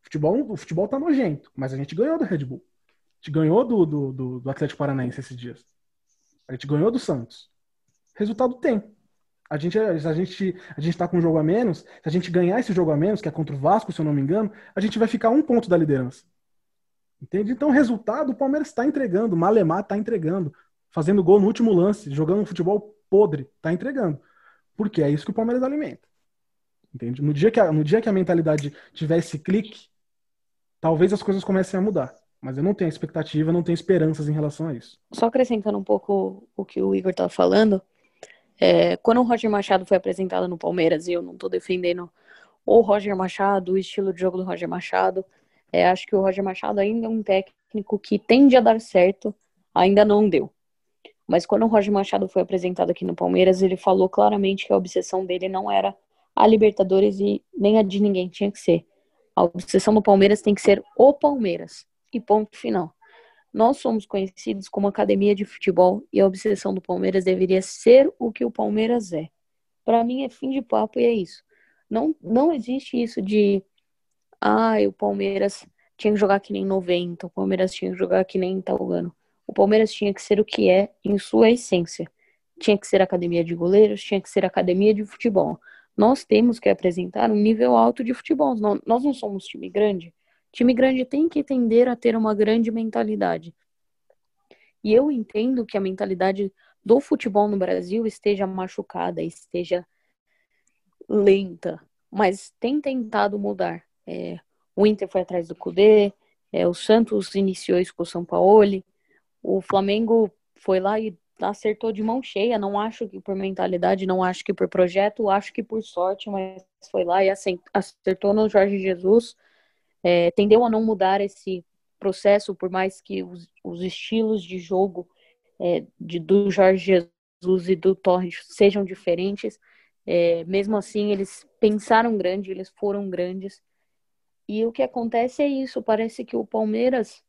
O futebol, o futebol tá nojento, mas a gente ganhou do Red Bull. A gente ganhou do, do, do Atlético Paranaense esses dias. A gente ganhou do Santos. Resultado tem. A gente, a gente, a gente tá com um jogo a menos. Se a gente ganhar esse jogo a menos, que é contra o Vasco, se eu não me engano, a gente vai ficar um ponto da liderança. Entende? Então, resultado, o Palmeiras está entregando. O Malemar está entregando. Fazendo gol no último lance, jogando um futebol podre, está entregando. Porque é isso que o Palmeiras alimenta. Entende? No dia que a, no dia que a mentalidade tiver esse clique, talvez as coisas comecem a mudar. Mas eu não tenho expectativa, não tenho esperanças em relação a isso. Só acrescentando um pouco o que o Igor estava falando, é, quando o Roger Machado foi apresentado no Palmeiras, e eu não estou defendendo o Roger Machado, o estilo de jogo do Roger Machado, é, acho que o Roger Machado ainda é um técnico que tende a dar certo, ainda não deu. Mas quando o Roger Machado foi apresentado aqui no Palmeiras, ele falou claramente que a obsessão dele não era a Libertadores e nem a de ninguém tinha que ser. A obsessão do Palmeiras tem que ser o Palmeiras. E ponto final. Nós somos conhecidos como academia de futebol e a obsessão do Palmeiras deveria ser o que o Palmeiras é. Para mim é fim de papo e é isso. Não, não existe isso de ah, o Palmeiras tinha que jogar que nem 90, o Palmeiras tinha que jogar que nem tal. O Palmeiras tinha que ser o que é em sua essência. Tinha que ser academia de goleiros, tinha que ser academia de futebol. Nós temos que apresentar um nível alto de futebol. Nós não somos time grande. Time grande tem que tender a ter uma grande mentalidade. E eu entendo que a mentalidade do futebol no Brasil esteja machucada, esteja lenta, mas tem tentado mudar. É, o Inter foi atrás do Cudê, é, o Santos iniciou isso com o São Paulo, o Flamengo foi lá e acertou de mão cheia. Não acho que por mentalidade, não acho que por projeto, acho que por sorte, mas foi lá e acertou no Jorge Jesus é, tendeu a não mudar esse processo, por mais que os, os estilos de jogo é, de, do Jorge Jesus e do Torres sejam diferentes. É, mesmo assim, eles pensaram grande, eles foram grandes. E o que acontece é isso. Parece que o Palmeiras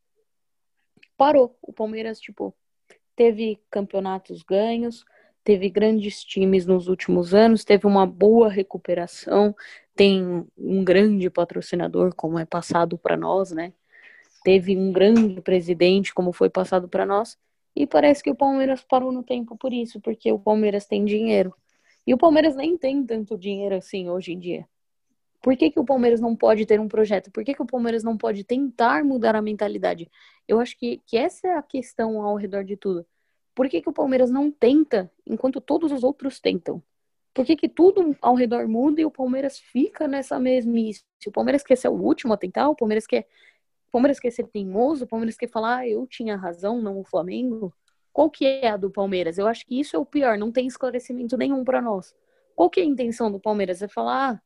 parou. O Palmeiras, tipo, teve campeonatos ganhos, teve grandes times nos últimos anos, teve uma boa recuperação, tem um grande patrocinador, como é passado para nós, né? Teve um grande presidente, como foi passado para nós, e parece que o Palmeiras parou no tempo por isso, porque o Palmeiras tem dinheiro. E o Palmeiras nem tem tanto dinheiro assim hoje em dia. Por que, que o Palmeiras não pode ter um projeto? Por que, que o Palmeiras não pode tentar mudar a mentalidade? Eu acho que, que essa é a questão ao redor de tudo. Por que, que o Palmeiras não tenta, enquanto todos os outros tentam? Por que, que tudo ao redor muda e o Palmeiras fica nessa mesmice? O Palmeiras quer ser o último a tentar, o Palmeiras quer, o Palmeiras quer ser teimoso, o Palmeiras quer falar, ah, eu tinha razão, não o Flamengo. Qual que é a do Palmeiras? Eu acho que isso é o pior, não tem esclarecimento nenhum para nós. Qual que é a intenção do Palmeiras? É falar, ah,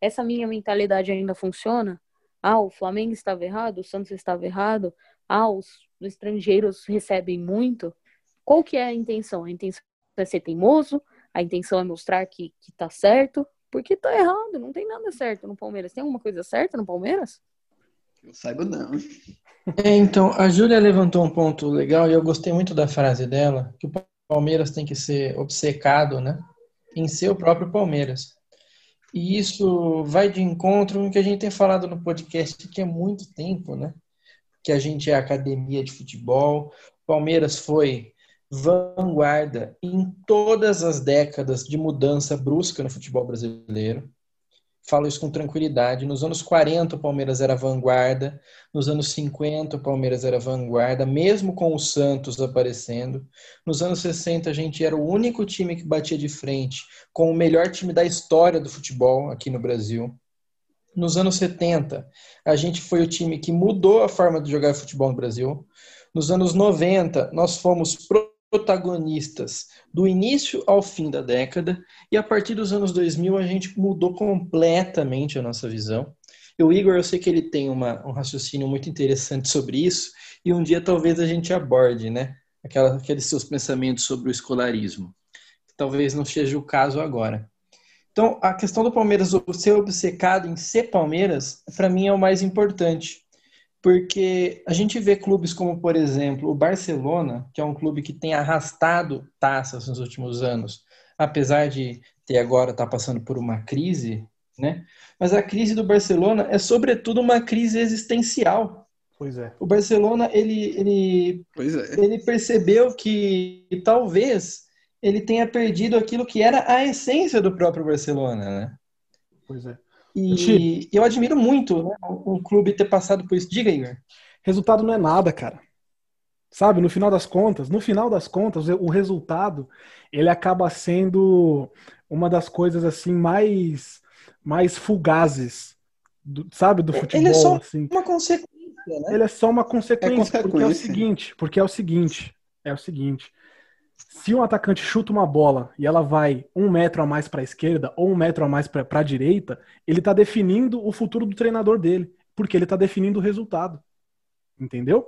essa minha mentalidade ainda funciona? Ah, o Flamengo estava errado, o Santos estava errado. Ah, os estrangeiros recebem muito. Qual que é a intenção? A intenção é ser teimoso? A intenção é mostrar que, que tá certo? Porque tá errado, não tem nada certo no Palmeiras. Tem alguma coisa certa no Palmeiras? Eu saiba não. É, então, a Júlia levantou um ponto legal e eu gostei muito da frase dela, que o Palmeiras tem que ser obcecado, né? Em ser o próprio Palmeiras. E isso vai de encontro com o que a gente tem falado no podcast que há muito tempo, né? Que a gente é academia de futebol. Palmeiras foi vanguarda em todas as décadas de mudança brusca no futebol brasileiro falo isso com tranquilidade. Nos anos 40, o Palmeiras era vanguarda, nos anos 50, o Palmeiras era vanguarda, mesmo com o Santos aparecendo. Nos anos 60, a gente era o único time que batia de frente com o melhor time da história do futebol aqui no Brasil. Nos anos 70, a gente foi o time que mudou a forma de jogar futebol no Brasil. Nos anos 90, nós fomos protagonistas do início ao fim da década e a partir dos anos 2000 a gente mudou completamente a nossa visão. O Igor, eu sei que ele tem uma, um raciocínio muito interessante sobre isso e um dia talvez a gente aborde, né? Aquela, aqueles seus pensamentos sobre o escolarismo. Talvez não seja o caso agora. Então, a questão do Palmeiras ser obcecado em ser Palmeiras, para mim é o mais importante porque a gente vê clubes como, por exemplo, o Barcelona, que é um clube que tem arrastado taças nos últimos anos, apesar de ter agora estar tá passando por uma crise, né? Mas a crise do Barcelona é sobretudo uma crise existencial. Pois é. O Barcelona ele ele é. ele percebeu que talvez ele tenha perdido aquilo que era a essência do próprio Barcelona, né? Pois é. E eu admiro muito né, um clube ter passado por isso. Diga, Igor. Resultado não é nada, cara. Sabe, no final das contas, no final das contas, o resultado ele acaba sendo uma das coisas assim mais mais fugazes, do, sabe, do futebol. Ele é só assim. uma consequência, né? Ele é só uma consequência, é consequência, porque é o seguinte, porque é o seguinte, é o seguinte. Se um atacante chuta uma bola e ela vai um metro a mais para a esquerda ou um metro a mais para a direita, ele está definindo o futuro do treinador dele, porque ele está definindo o resultado. Entendeu?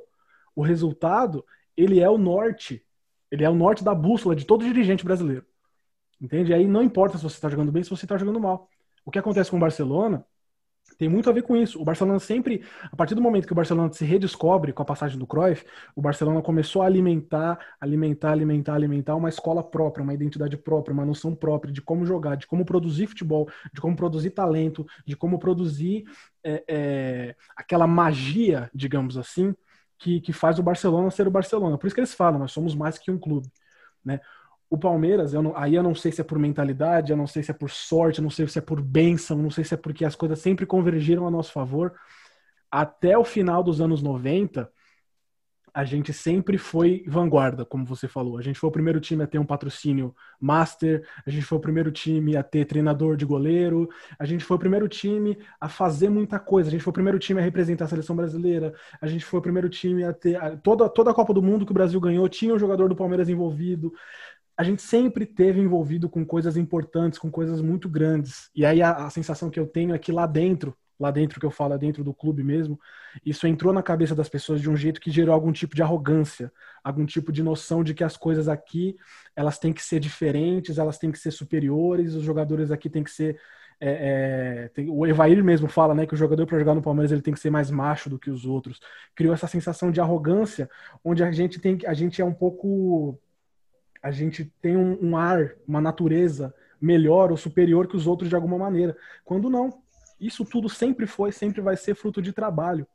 O resultado, ele é o norte. Ele é o norte da bússola de todo dirigente brasileiro. Entende? Aí não importa se você está jogando bem, se você está jogando mal. O que acontece com o Barcelona tem muito a ver com isso. O Barcelona sempre, a partir do momento que o Barcelona se redescobre com a passagem do Cruyff, o Barcelona começou a alimentar, alimentar, alimentar, alimentar uma escola própria, uma identidade própria, uma noção própria de como jogar, de como produzir futebol, de como produzir talento, de como produzir é, é, aquela magia, digamos assim, que, que faz o Barcelona ser o Barcelona. Por isso que eles falam, nós somos mais que um clube. Né? O Palmeiras, eu não, aí eu não sei se é por mentalidade, eu não sei se é por sorte, eu não sei se é por bênção, não sei se é porque as coisas sempre convergiram a nosso favor. Até o final dos anos 90, a gente sempre foi vanguarda, como você falou. A gente foi o primeiro time a ter um patrocínio master, a gente foi o primeiro time a ter treinador de goleiro, a gente foi o primeiro time a fazer muita coisa, a gente foi o primeiro time a representar a seleção brasileira, a gente foi o primeiro time a ter. Toda, toda a Copa do Mundo que o Brasil ganhou tinha um jogador do Palmeiras envolvido a gente sempre teve envolvido com coisas importantes, com coisas muito grandes. E aí a, a, sensação que eu tenho é que lá dentro, lá dentro que eu falo, é dentro do clube mesmo, isso entrou na cabeça das pessoas de um jeito que gerou algum tipo de arrogância, algum tipo de noção de que as coisas aqui, elas têm que ser diferentes, elas têm que ser superiores, os jogadores aqui têm que ser é, é, tem, o Evair mesmo fala né, que o jogador para jogar no Palmeiras ele tem que ser mais macho do que os outros. Criou essa sensação de arrogância, onde a gente tem a gente é um pouco a gente tem um, um, ar, uma natureza melhor ou superior que os outros de alguma maneira. Quando não. Isso tudo sempre foi, sempre vai ser fruto de trabalho.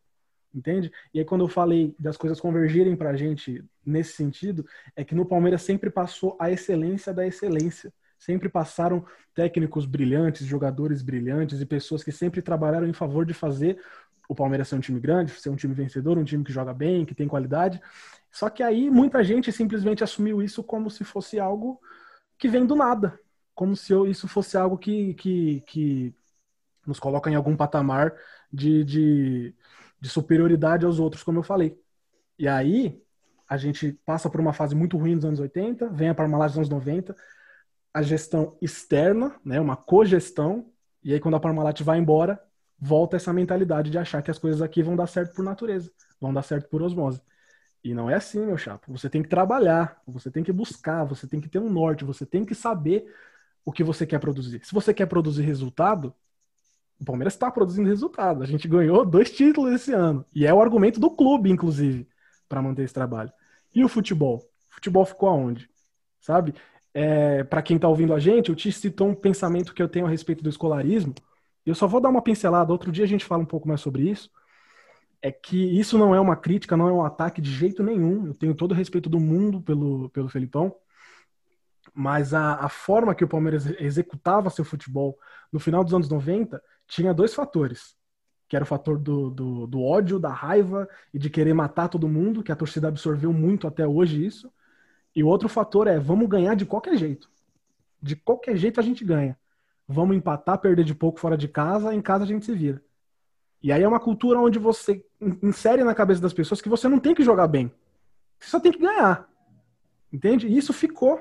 Entende? E aí, quando eu falei das coisas convergirem para a gente nesse sentido, é que no Palmeiras sempre passou a excelência da excelência. Sempre passaram técnicos brilhantes, jogadores brilhantes e pessoas que sempre trabalharam em favor de fazer o Palmeiras ser um time grande, ser um time vencedor, um time que joga bem, que tem qualidade. Só que aí muita gente simplesmente assumiu isso como se fosse algo que vem do nada, como se eu, isso fosse algo que, que, que nos coloca em algum patamar de, de, de superioridade aos outros, como eu falei. E aí, a gente passa por uma fase muito ruim nos anos 80, vem a Parmalat nos anos 90, a gestão externa, né, uma cogestão, e aí quando a Parmalat vai embora, volta essa mentalidade de achar que as coisas aqui vão dar certo por natureza, vão dar certo por osmose. E não é assim, meu chapo. Você tem que trabalhar, você tem que buscar, você tem que ter um norte, você tem que saber o que você quer produzir. Se você quer produzir resultado, o Palmeiras está produzindo resultado. A gente ganhou dois títulos esse ano. E é o argumento do clube, inclusive, para manter esse trabalho. E o futebol? O futebol ficou aonde? Sabe? É, para quem está ouvindo a gente, eu te citou um pensamento que eu tenho a respeito do escolarismo. Eu só vou dar uma pincelada, outro dia a gente fala um pouco mais sobre isso. É que isso não é uma crítica, não é um ataque de jeito nenhum. Eu tenho todo o respeito do mundo pelo, pelo Felipão. Mas a, a forma que o Palmeiras executava seu futebol no final dos anos 90 tinha dois fatores. Que era o fator do, do, do ódio, da raiva e de querer matar todo mundo, que a torcida absorveu muito até hoje isso. E o outro fator é, vamos ganhar de qualquer jeito. De qualquer jeito a gente ganha. Vamos empatar, perder de pouco fora de casa, em casa a gente se vira. E aí é uma cultura onde você insere na cabeça das pessoas que você não tem que jogar bem. Você só tem que ganhar. Entende? E isso ficou.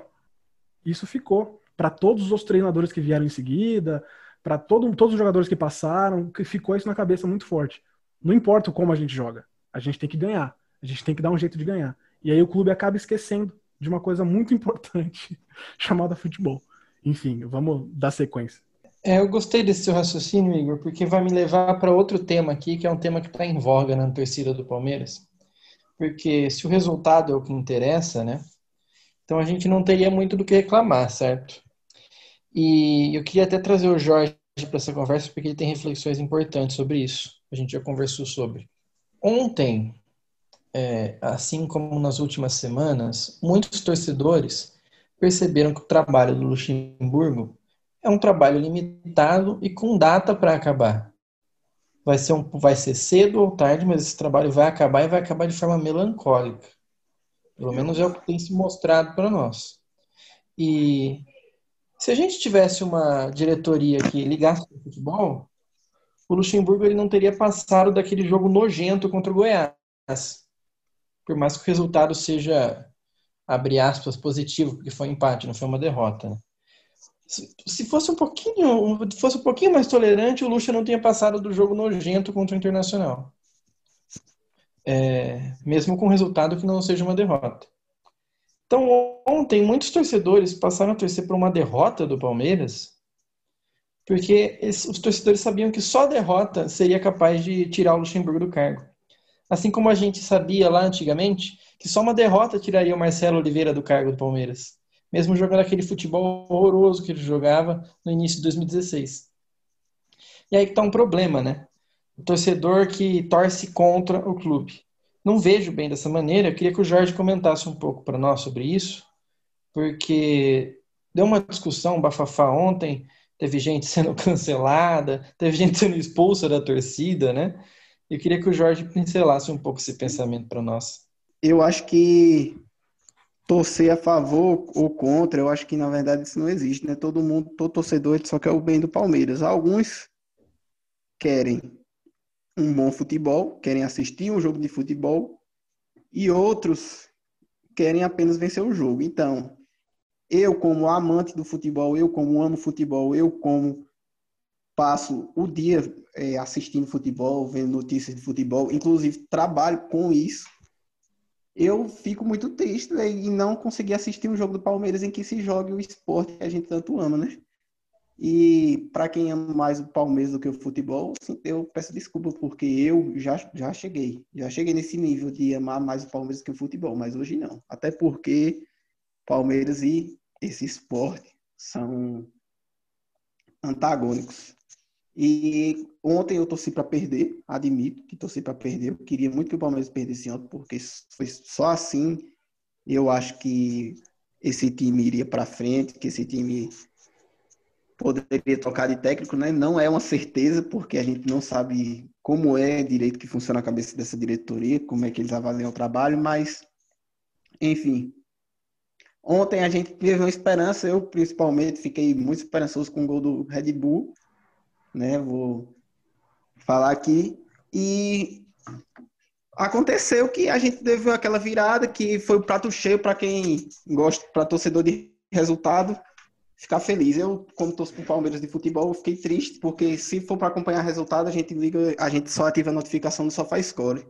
Isso ficou. Para todos os treinadores que vieram em seguida, para todo, todos os jogadores que passaram, ficou isso na cabeça muito forte. Não importa como a gente joga, a gente tem que ganhar. A gente tem que dar um jeito de ganhar. E aí o clube acaba esquecendo de uma coisa muito importante chamada futebol. Enfim, vamos dar sequência. É, eu gostei desse seu raciocínio, Igor, porque vai me levar para outro tema aqui, que é um tema que está em voga na torcida do Palmeiras. Porque se o resultado é o que interessa, né? Então a gente não teria muito do que reclamar, certo? E eu queria até trazer o Jorge para essa conversa, porque ele tem reflexões importantes sobre isso. A gente já conversou sobre. Ontem, é, assim como nas últimas semanas, muitos torcedores perceberam que o trabalho do Luxemburgo é um trabalho limitado e com data para acabar. Vai ser, um, vai ser cedo ou tarde, mas esse trabalho vai acabar e vai acabar de forma melancólica. Pelo menos é o que tem se mostrado para nós. E se a gente tivesse uma diretoria que ligasse para o futebol, o Luxemburgo ele não teria passado daquele jogo nojento contra o Goiás por mais que o resultado seja, abre aspas, positivo, porque foi um empate, não foi uma derrota. Né? Se fosse um pouquinho, fosse um pouquinho mais tolerante, o Lucha não tinha passado do jogo nojento contra o Internacional. É, mesmo com resultado que não seja uma derrota. Então, ontem, muitos torcedores passaram a torcer por uma derrota do Palmeiras, porque os torcedores sabiam que só derrota seria capaz de tirar o Luxemburgo do cargo. Assim como a gente sabia lá antigamente que só uma derrota tiraria o Marcelo Oliveira do cargo do Palmeiras, mesmo jogando aquele futebol horroroso que ele jogava no início de 2016. E aí que tá um problema, né? O torcedor que torce contra o clube. Não vejo bem dessa maneira. Eu queria que o Jorge comentasse um pouco para nós sobre isso, porque deu uma discussão bafafá ontem. Teve gente sendo cancelada, teve gente sendo expulsa da torcida, né? Eu queria que o Jorge pincelasse um pouco esse pensamento para nós. Eu acho que torcer a favor ou contra, eu acho que na verdade isso não existe, né? Todo mundo, todo torcedor só quer o bem do Palmeiras. Alguns querem um bom futebol, querem assistir um jogo de futebol, e outros querem apenas vencer o jogo. Então, eu como amante do futebol, eu como amo futebol, eu como passo o dia é, assistindo futebol, vendo notícias de futebol, inclusive trabalho com isso, eu fico muito triste né, em não conseguir assistir um jogo do Palmeiras em que se jogue o esporte que a gente tanto ama, né? E para quem ama mais o Palmeiras do que o futebol, eu peço desculpa, porque eu já, já cheguei. Já cheguei nesse nível de amar mais o Palmeiras que o futebol, mas hoje não. Até porque Palmeiras e esse esporte são antagônicos. E ontem eu torci para perder, admito que torci para perder. Eu queria muito que o Palmeiras perdesse ontem, porque foi só assim eu acho que esse time iria para frente, que esse time poderia trocar de técnico, né? Não é uma certeza, porque a gente não sabe como é direito que funciona a cabeça dessa diretoria, como é que eles avaliam o trabalho, mas enfim, Ontem a gente teve uma esperança, eu principalmente fiquei muito esperançoso com o gol do Red Bull, né? Vou falar aqui. E aconteceu que a gente teve aquela virada que foi o prato cheio para quem gosta, para torcedor de resultado, ficar feliz. Eu, como torço pro Palmeiras de futebol, fiquei triste, porque se for para acompanhar resultado, a gente liga, a gente só ativa a notificação do Sofá Score.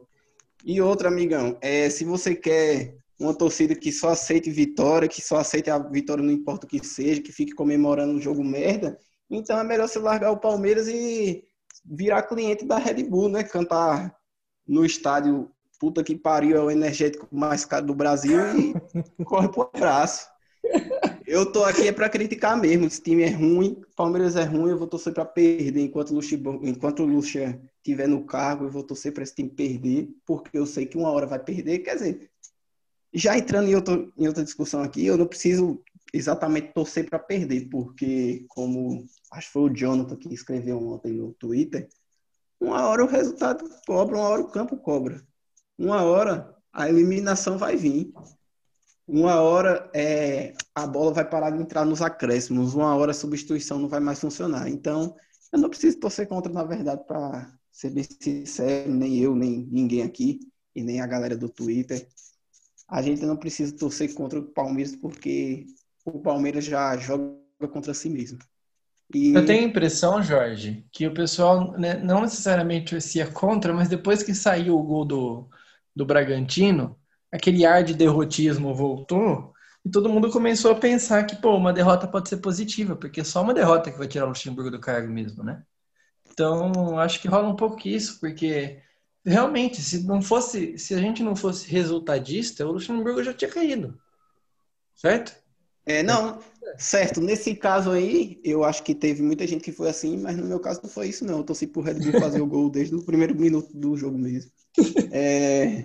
E outra, amigão, é, se você quer uma torcida que só aceite vitória, que só aceite a vitória não importa o que seja, que fique comemorando um jogo merda, então é melhor você largar o Palmeiras e virar cliente da Red Bull, né? Cantar no estádio puta que pariu, é o energético mais caro do Brasil e corre pro abraço. Eu tô aqui é para criticar mesmo. Esse time é ruim, Palmeiras é ruim, eu vou torcer para perder enquanto o Lucha, enquanto o Lucha tiver no cargo, eu vou torcer para esse time perder, porque eu sei que uma hora vai perder. Quer dizer, já entrando em, outro, em outra discussão aqui, eu não preciso exatamente torcer para perder, porque, como acho que foi o Jonathan que escreveu ontem no Twitter, uma hora o resultado cobra, uma hora o campo cobra. Uma hora a eliminação vai vir. Uma hora é, a bola vai parar de entrar nos acréscimos. Uma hora a substituição não vai mais funcionar. Então, eu não preciso torcer contra, na verdade, para ser bem sincero, nem eu, nem ninguém aqui, e nem a galera do Twitter a gente não precisa torcer contra o Palmeiras porque o Palmeiras já joga contra si mesmo. E... Eu tenho a impressão, Jorge, que o pessoal né, não necessariamente torcia contra, mas depois que saiu o gol do, do Bragantino, aquele ar de derrotismo voltou e todo mundo começou a pensar que, pô, uma derrota pode ser positiva, porque só uma derrota que vai tirar o Luxemburgo do cargo mesmo, né? Então, acho que rola um pouco isso, porque realmente, se não fosse, se a gente não fosse resultadista, o Luxemburgo já tinha caído. Certo? É, não, certo. Nesse caso aí, eu acho que teve muita gente que foi assim, mas no meu caso não foi isso, não. Eu torci pro Red Bull fazer o gol desde o primeiro minuto do jogo mesmo. É,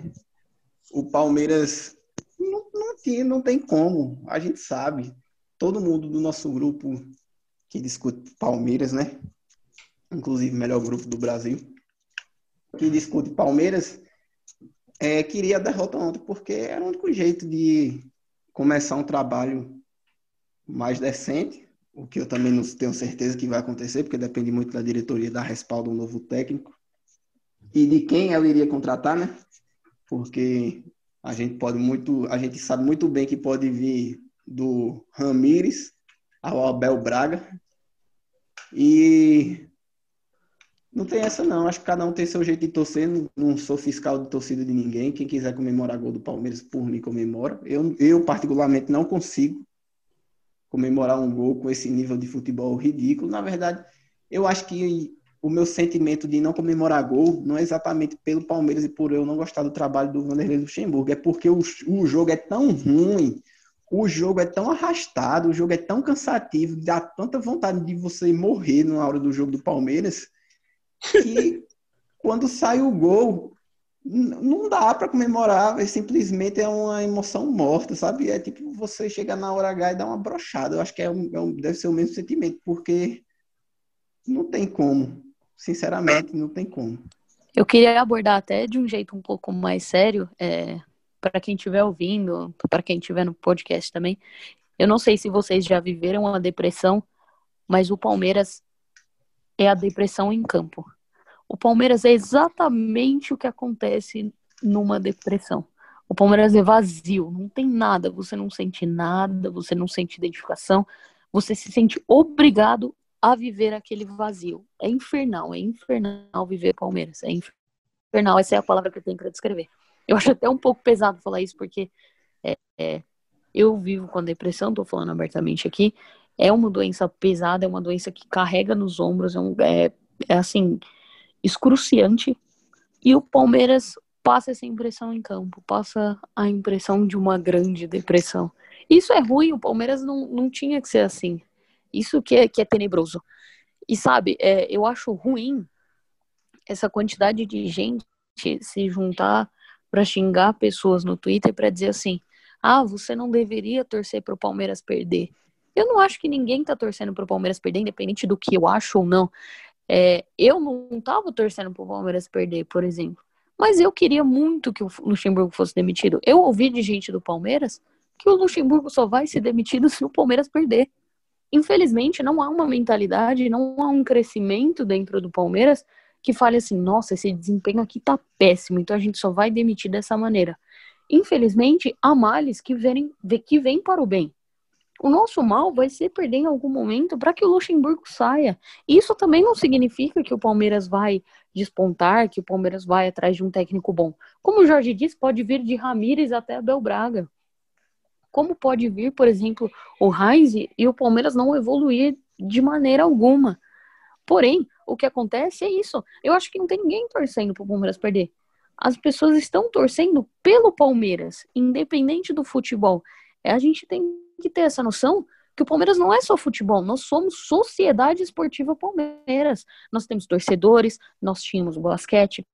o Palmeiras não, não, tinha, não tem como, a gente sabe. Todo mundo do nosso grupo que discute Palmeiras, né? Inclusive, melhor grupo do Brasil que discute Palmeiras, é, queria a derrota ontem, porque era o único jeito de começar um trabalho mais decente, o que eu também não tenho certeza que vai acontecer, porque depende muito da diretoria dar respaldo a um novo técnico e de quem ela iria contratar, né? Porque a gente pode muito, a gente sabe muito bem que pode vir do Ramires ao Abel Braga e não tem essa não, acho que cada um tem seu jeito de torcer, não, não sou fiscal de torcida de ninguém, quem quiser comemorar gol do Palmeiras, por mim comemora. Eu, eu particularmente não consigo comemorar um gol com esse nível de futebol ridículo. Na verdade, eu acho que o meu sentimento de não comemorar gol não é exatamente pelo Palmeiras e por eu não gostar do trabalho do Vanderlei Luxemburgo, é porque o, o jogo é tão ruim, o jogo é tão arrastado, o jogo é tão cansativo, dá tanta vontade de você morrer na hora do jogo do Palmeiras, que quando sai o gol, não dá para comemorar, é simplesmente é uma emoção morta, sabe? É tipo você chegar na hora H e dar uma brochada. Eu acho que é um, é um, deve ser o mesmo sentimento, porque não tem como. Sinceramente, não tem como. Eu queria abordar até de um jeito um pouco mais sério, é, para quem estiver ouvindo, para quem estiver no podcast também. Eu não sei se vocês já viveram uma depressão, mas o Palmeiras é a depressão em campo. O Palmeiras é exatamente o que acontece numa depressão. O Palmeiras é vazio, não tem nada, você não sente nada, você não sente identificação, você se sente obrigado a viver aquele vazio. É infernal, é infernal viver Palmeiras, é infernal, essa é a palavra que eu tenho para descrever. Eu acho até um pouco pesado falar isso, porque é, é, eu vivo com a depressão, tô falando abertamente aqui, é uma doença pesada, é uma doença que carrega nos ombros, é, um, é, é assim, excruciante. E o Palmeiras passa essa impressão em campo, passa a impressão de uma grande depressão. Isso é ruim, o Palmeiras não, não tinha que ser assim. Isso que é, que é tenebroso. E sabe, é, eu acho ruim essa quantidade de gente se juntar para xingar pessoas no Twitter para dizer assim: ah, você não deveria torcer para o Palmeiras perder. Eu não acho que ninguém tá torcendo pro Palmeiras perder, independente do que eu acho ou não. É, eu não tava torcendo pro Palmeiras perder, por exemplo. Mas eu queria muito que o Luxemburgo fosse demitido. Eu ouvi de gente do Palmeiras que o Luxemburgo só vai ser demitido se o Palmeiras perder. Infelizmente, não há uma mentalidade, não há um crescimento dentro do Palmeiras que fale assim: nossa, esse desempenho aqui tá péssimo, então a gente só vai demitir dessa maneira. Infelizmente, há males que que vêm para o bem. O nosso mal vai ser perder em algum momento para que o Luxemburgo saia. Isso também não significa que o Palmeiras vai despontar, que o Palmeiras vai atrás de um técnico bom. Como o Jorge disse, pode vir de Ramires até Abel Braga. Como pode vir, por exemplo, o Heinz e o Palmeiras não evoluir de maneira alguma. Porém, o que acontece é isso. Eu acho que não tem ninguém torcendo para o Palmeiras perder. As pessoas estão torcendo pelo Palmeiras, independente do futebol. É, a gente tem que ter essa noção que o Palmeiras não é só futebol, nós somos Sociedade Esportiva Palmeiras. Nós temos torcedores, nós tínhamos o basquete,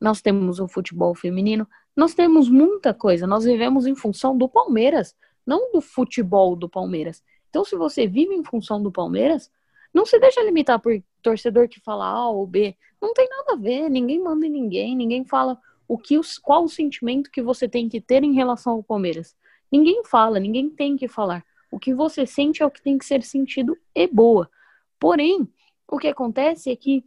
nós temos o futebol feminino, nós temos muita coisa. Nós vivemos em função do Palmeiras, não do futebol do Palmeiras. Então, se você vive em função do Palmeiras, não se deixa limitar por torcedor que fala A ou B. Não tem nada a ver, ninguém manda em ninguém, ninguém fala o que qual o sentimento que você tem que ter em relação ao Palmeiras. Ninguém fala, ninguém tem que falar. O que você sente é o que tem que ser sentido e boa. Porém, o que acontece é que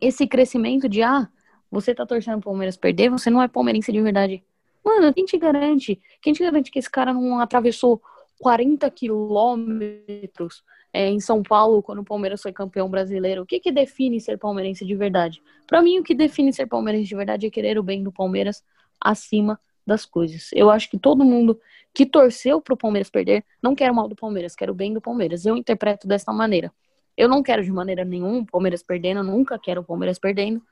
esse crescimento de ah, você tá torcendo o Palmeiras perder, você não é palmeirense de verdade. Mano, quem te garante? Quem te garante que esse cara não atravessou 40 quilômetros é, em São Paulo quando o Palmeiras foi campeão brasileiro? O que que define ser palmeirense de verdade? Para mim, o que define ser palmeirense de verdade é querer o bem do Palmeiras acima das coisas. Eu acho que todo mundo que torceu pro Palmeiras perder não quer o mal do Palmeiras, quer o bem do Palmeiras. Eu interpreto dessa maneira. Eu não quero de maneira nenhuma o Palmeiras perdendo, nunca quero o Palmeiras perdendo.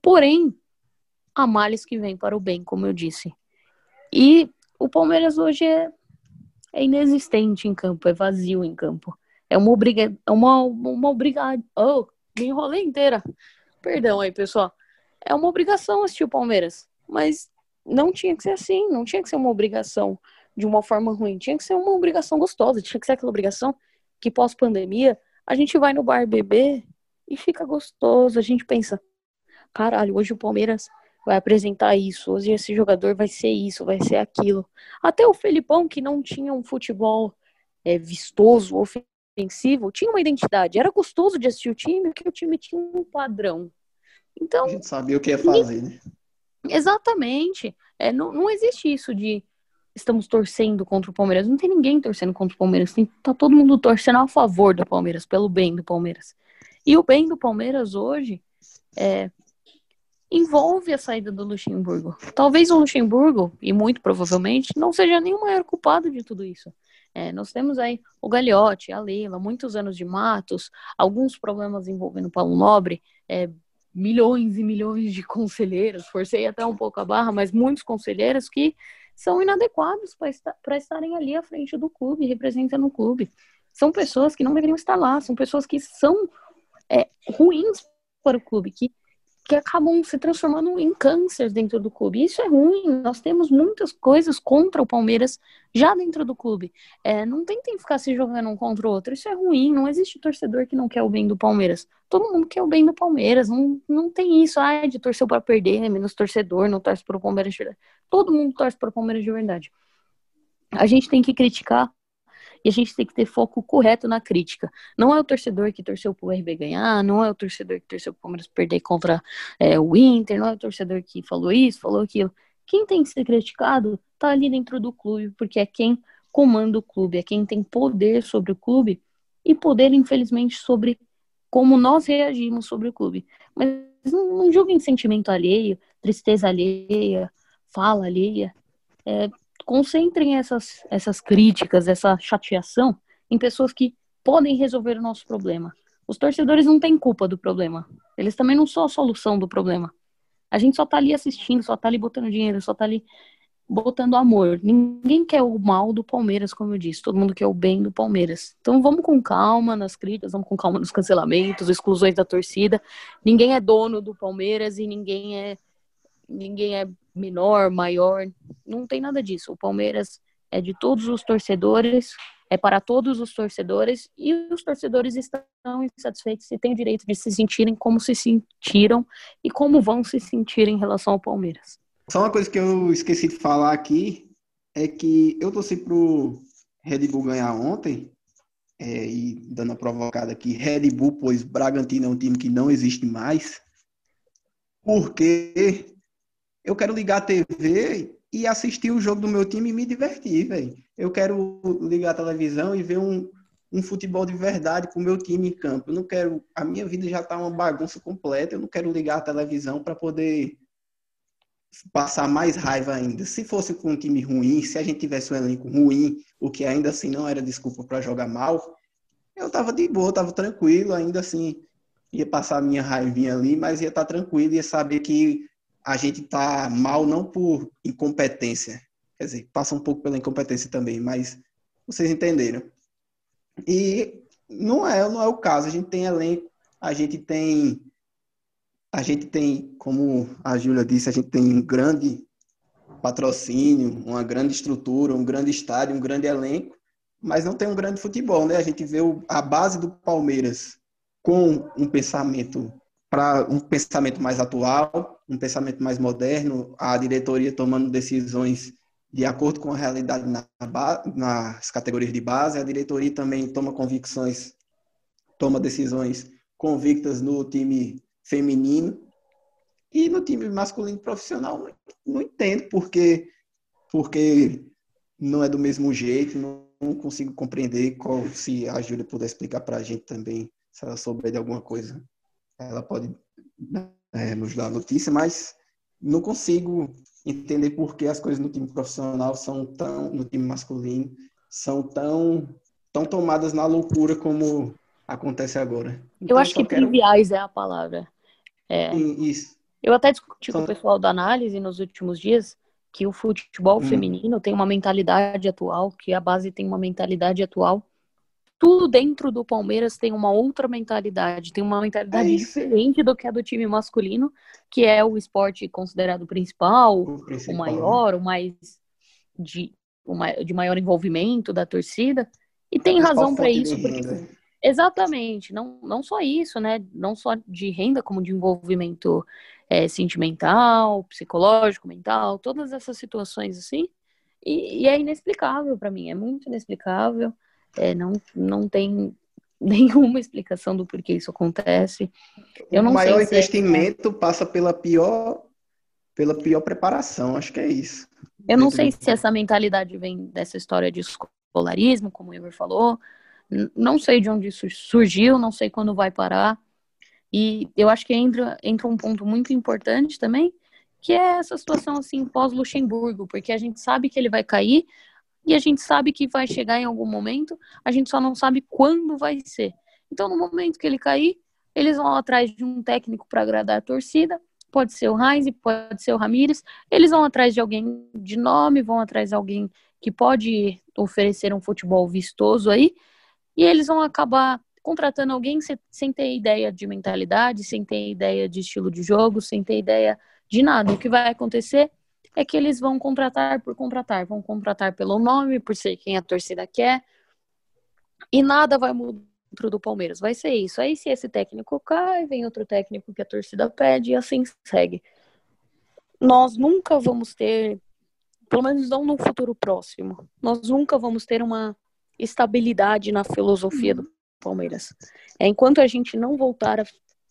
Porém, há males que vêm para o bem, como eu disse. E o Palmeiras hoje é, é inexistente em campo, é vazio em campo. É uma obriga, é uma, uma obrigada. Oh, me enrolei inteira. Perdão aí, pessoal. É uma obrigação assistir o Palmeiras. Mas não tinha que ser assim, não tinha que ser uma obrigação de uma forma ruim, tinha que ser uma obrigação gostosa, tinha que ser aquela obrigação que pós-pandemia a gente vai no bar beber e fica gostoso, a gente pensa, caralho, hoje o Palmeiras vai apresentar isso, hoje esse jogador vai ser isso, vai ser aquilo. Até o Felipão, que não tinha um futebol é, vistoso, ofensivo, tinha uma identidade, era gostoso de assistir o time, porque o time tinha um padrão. Então, a gente sabia o que ia fazer, né? Exatamente. É, não, não existe isso de estamos torcendo contra o Palmeiras. Não tem ninguém torcendo contra o Palmeiras. Tem, tá todo mundo torcendo a favor do Palmeiras, pelo bem do Palmeiras. E o bem do Palmeiras hoje é, envolve a saída do Luxemburgo. Talvez o Luxemburgo, e muito provavelmente, não seja nem o maior culpado de tudo isso. É, nós temos aí o Gagliotti, a Leila, muitos anos de matos, alguns problemas envolvendo o Paulo Nobre, é, milhões e milhões de conselheiros, forcei até um pouco a barra, mas muitos conselheiros que são inadequados para estar, estarem ali à frente do clube, representando o clube. São pessoas que não deveriam estar lá, são pessoas que são é, ruins para o clube, que que acabam se transformando em câncer dentro do clube. Isso é ruim. Nós temos muitas coisas contra o Palmeiras já dentro do clube. É, não tentem ficar se jogando um contra o outro. Isso é ruim. Não existe torcedor que não quer o bem do Palmeiras. Todo mundo quer o bem do Palmeiras. Não, não tem isso. Ah, de torcer para perder, é menos torcedor, não torce para o Palmeiras de verdade. Todo mundo torce para o Palmeiras de verdade. A gente tem que criticar e a gente tem que ter foco correto na crítica. Não é o torcedor que torceu pro RB ganhar, não é o torcedor que torceu pro Palmeiras perder contra é, o Inter, não é o torcedor que falou isso, falou aquilo. Quem tem que ser criticado tá ali dentro do clube, porque é quem comanda o clube, é quem tem poder sobre o clube e poder, infelizmente, sobre como nós reagimos sobre o clube. Mas não, não julguem sentimento alheio, tristeza alheia, fala alheia. É, concentrem essas, essas críticas, essa chateação em pessoas que podem resolver o nosso problema. Os torcedores não têm culpa do problema. Eles também não são a solução do problema. A gente só tá ali assistindo, só tá ali botando dinheiro, só tá ali botando amor. Ninguém quer o mal do Palmeiras, como eu disse. Todo mundo quer o bem do Palmeiras. Então vamos com calma nas críticas, vamos com calma nos cancelamentos, exclusões da torcida. Ninguém é dono do Palmeiras e ninguém é ninguém é menor, maior, não tem nada disso. O Palmeiras é de todos os torcedores, é para todos os torcedores e os torcedores estão insatisfeitos e têm o direito de se sentirem como se sentiram e como vão se sentir em relação ao Palmeiras. Só uma coisa que eu esqueci de falar aqui, é que eu torci pro Red Bull ganhar ontem, é, e dando a provocada aqui, Red Bull, pois Bragantino é um time que não existe mais, porque eu quero ligar a TV e assistir o jogo do meu time e me divertir, velho. Eu quero ligar a televisão e ver um, um futebol de verdade com o meu time em campo. Eu não quero. A minha vida já tá uma bagunça completa. Eu não quero ligar a televisão para poder passar mais raiva ainda. Se fosse com um time ruim, se a gente tivesse um elenco ruim, o que ainda assim não era desculpa para jogar mal, eu tava de boa, tava tranquilo, ainda assim ia passar a minha raivinha ali, mas ia estar tá tranquilo, ia saber que a gente tá mal não por incompetência, quer dizer, passa um pouco pela incompetência também, mas vocês entenderam. E não é, não é o caso, a gente tem elenco, a gente tem a gente tem, como a Júlia disse, a gente tem um grande patrocínio, uma grande estrutura, um grande estádio, um grande elenco, mas não tem um grande futebol, né? A gente vê a base do Palmeiras com um pensamento para um pensamento mais atual, um pensamento mais moderno, a diretoria tomando decisões de acordo com a realidade na, nas categorias de base, a diretoria também toma convicções, toma decisões convictas no time feminino. E no time masculino profissional, não, entendo porque, porque não é do mesmo jeito, não, não consigo compreender qual, se a Júlia puder explicar para a gente também, se ela souber de alguma coisa, ela pode é, nos dar notícia, mas não consigo entender por que as coisas no time profissional são tão, no time masculino, são tão, tão tomadas na loucura como acontece agora. Então, eu acho que quero... triviais é a palavra. É. Isso. Eu até discuti com o pessoal da análise nos últimos dias que o futebol hum. feminino tem uma mentalidade atual, que a base tem uma mentalidade atual. Tudo dentro do Palmeiras tem uma outra mentalidade, tem uma mentalidade é diferente do que a do time masculino, que é o esporte considerado principal, o, principal. o maior, o mais de, o de maior envolvimento da torcida. E tem razão para isso, porque Exatamente, não, não só isso, né? Não só de renda, como de envolvimento é, sentimental, psicológico, mental, todas essas situações assim. E, e é inexplicável para mim, é muito inexplicável. É, não, não tem nenhuma explicação do porquê isso acontece. Eu o maior é investimento é... passa pela pior, pela pior preparação, acho que é isso. Eu não sei se essa mentalidade vem dessa história de escolarismo, como o Igor falou, não sei de onde isso surgiu, não sei quando vai parar. E eu acho que entra, entra um ponto muito importante também, que é essa situação assim pós-Luxemburgo, porque a gente sabe que ele vai cair e a gente sabe que vai chegar em algum momento, a gente só não sabe quando vai ser. Então, no momento que ele cair, eles vão atrás de um técnico para agradar a torcida, pode ser o Heinz, pode ser o Ramires, eles vão atrás de alguém de nome, vão atrás de alguém que pode oferecer um futebol vistoso aí, e eles vão acabar contratando alguém sem ter ideia de mentalidade, sem ter ideia de estilo de jogo, sem ter ideia de nada. O que vai acontecer é que eles vão contratar por contratar, vão contratar pelo nome, por ser quem a torcida quer, e nada vai mudar dentro do Palmeiras. Vai ser isso. Aí, se esse técnico cai, vem outro técnico que a torcida pede, e assim segue. Nós nunca vamos ter, pelo menos não no futuro próximo, nós nunca vamos ter uma estabilidade na filosofia do Palmeiras. É, enquanto a gente não voltar a,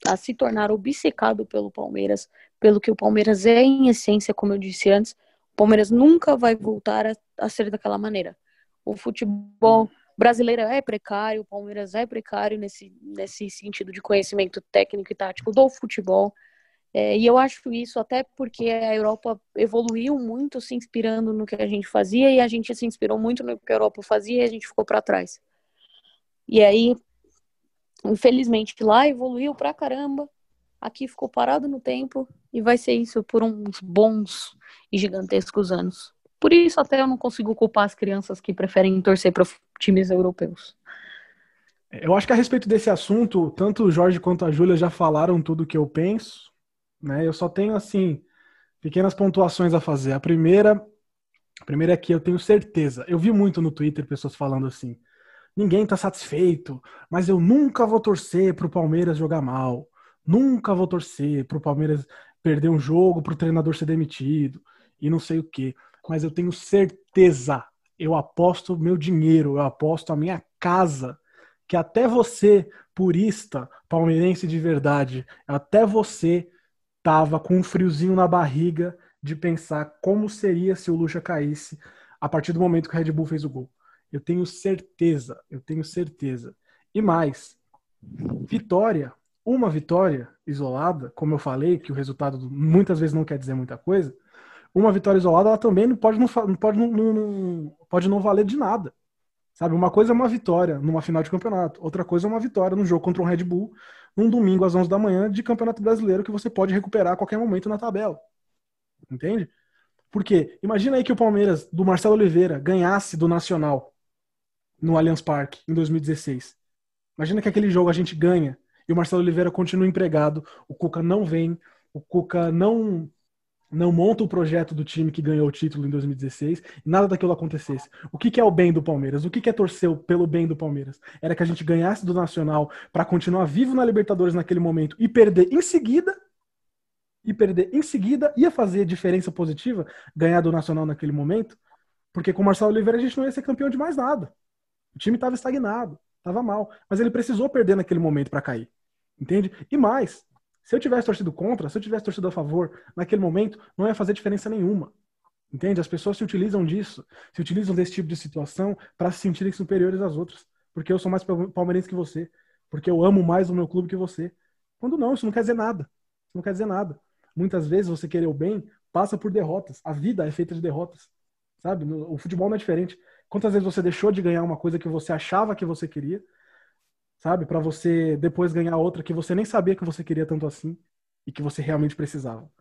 a, se tornar obcecado pelo Palmeiras, pelo que o Palmeiras é em essência, como eu disse antes, o Palmeiras nunca vai voltar a, a ser daquela maneira. O futebol brasileiro é precário, o Palmeiras é precário nesse, nesse sentido de conhecimento técnico e tático do futebol. É, e eu acho isso até porque a Europa evoluiu muito se inspirando no que a gente fazia e a gente se inspirou muito no que a Europa fazia e a gente ficou para trás. E aí, infelizmente, lá evoluiu pra caramba, aqui ficou parado no tempo e vai ser isso por uns bons e gigantescos anos. Por isso, até eu não consigo culpar as crianças que preferem torcer para times europeus. Eu acho que a respeito desse assunto, tanto o Jorge quanto a Júlia já falaram tudo o que eu penso né? Eu só tenho assim pequenas pontuações a fazer. A primeira, a primeira é que eu tenho certeza. Eu vi muito no Twitter pessoas falando assim: ninguém está satisfeito, mas eu nunca vou torcer para o Palmeiras jogar mal. Nunca vou torcer para o Palmeiras perder um jogo, para o treinador ser demitido e não sei o que. mas eu tenho certeza, eu aposto meu dinheiro, eu aposto a minha casa, que até você, purista, palmeirense de verdade, até você tava com um friozinho na barriga de pensar como seria se o Lucha caísse a partir do momento que o Red Bull fez o gol. Eu tenho certeza, eu tenho certeza. E mais, vitória, uma vitória isolada, como eu falei, que o resultado muitas vezes não quer dizer muita coisa, uma vitória isolada ela também não pode não, pode não, não, pode não valer de nada. Sabe, uma coisa é uma vitória numa final de campeonato, outra coisa é uma vitória num jogo contra um Red Bull, num domingo às 11 da manhã de Campeonato Brasileiro que você pode recuperar a qualquer momento na tabela. Entende? Porque imagina aí que o Palmeiras do Marcelo Oliveira ganhasse do Nacional no Allianz Parque em 2016. Imagina que aquele jogo a gente ganha e o Marcelo Oliveira continua empregado, o Cuca não vem, o Cuca não não monta o projeto do time que ganhou o título em 2016 e nada daquilo acontecesse. O que, que é o bem do Palmeiras? O que, que é torcer pelo bem do Palmeiras? Era que a gente ganhasse do Nacional para continuar vivo na Libertadores naquele momento e perder em seguida e perder em seguida ia fazer diferença positiva ganhar do Nacional naquele momento, porque com o Marcelo Oliveira a gente não ia ser campeão de mais nada. O time estava estagnado, estava mal, mas ele precisou perder naquele momento para cair. Entende? E mais, se eu tivesse torcido contra, se eu tivesse torcido a favor, naquele momento não ia fazer diferença nenhuma. Entende? As pessoas se utilizam disso, se utilizam desse tipo de situação para se sentirem superiores às outras, porque eu sou mais palmeirense que você, porque eu amo mais o meu clube que você. Quando não, isso não quer dizer nada. Isso não quer dizer nada muitas vezes você querer o bem passa por derrotas. A vida é feita de derrotas. Sabe? O futebol não é diferente. Quantas vezes você deixou de ganhar uma coisa que você achava que você queria, sabe? Para você depois ganhar outra que você nem sabia que você queria tanto assim e que você realmente precisava.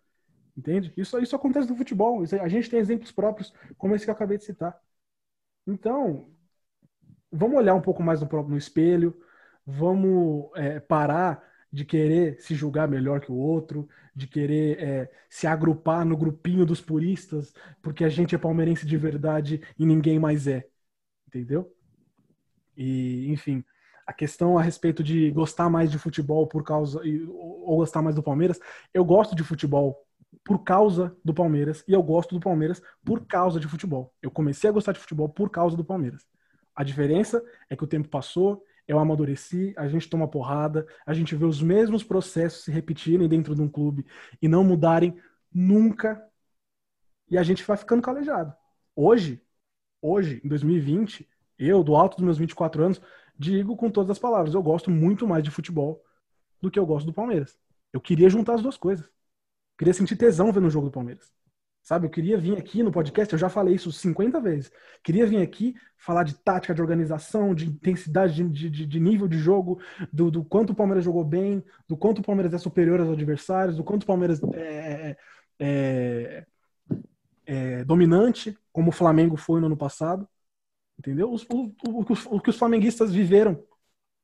Entende? Isso, isso acontece no futebol. A gente tem exemplos próprios, como esse que eu acabei de citar. Então, vamos olhar um pouco mais no, no espelho, vamos é, parar de querer se julgar melhor que o outro, de querer é, se agrupar no grupinho dos puristas, porque a gente é palmeirense de verdade e ninguém mais é. Entendeu? E, enfim, a questão a respeito de gostar mais de futebol por causa. ou gostar mais do Palmeiras, eu gosto de futebol por causa do Palmeiras e eu gosto do Palmeiras por causa de futebol. Eu comecei a gostar de futebol por causa do Palmeiras. A diferença é que o tempo passou, eu amadureci, a gente toma porrada, a gente vê os mesmos processos se repetirem dentro de um clube e não mudarem nunca. E a gente vai ficando calejado. Hoje, hoje, em 2020, eu, do alto dos meus 24 anos, digo com todas as palavras, eu gosto muito mais de futebol do que eu gosto do Palmeiras. Eu queria juntar as duas coisas. queria sentir tesão vendo o jogo do Palmeiras. Sabe, eu queria vir aqui no podcast, eu já falei isso 50 vezes. Queria vir aqui falar de tática, de organização, de intensidade, de, de, de nível de jogo, do, do, quanto o Palmeiras jogou bem, do quanto o Palmeiras é superior aos adversários, do quanto o Palmeiras é, é, é dominante, como o Flamengo foi no ano passado. Entendeu? o, o, o que os flamenguistas viveram.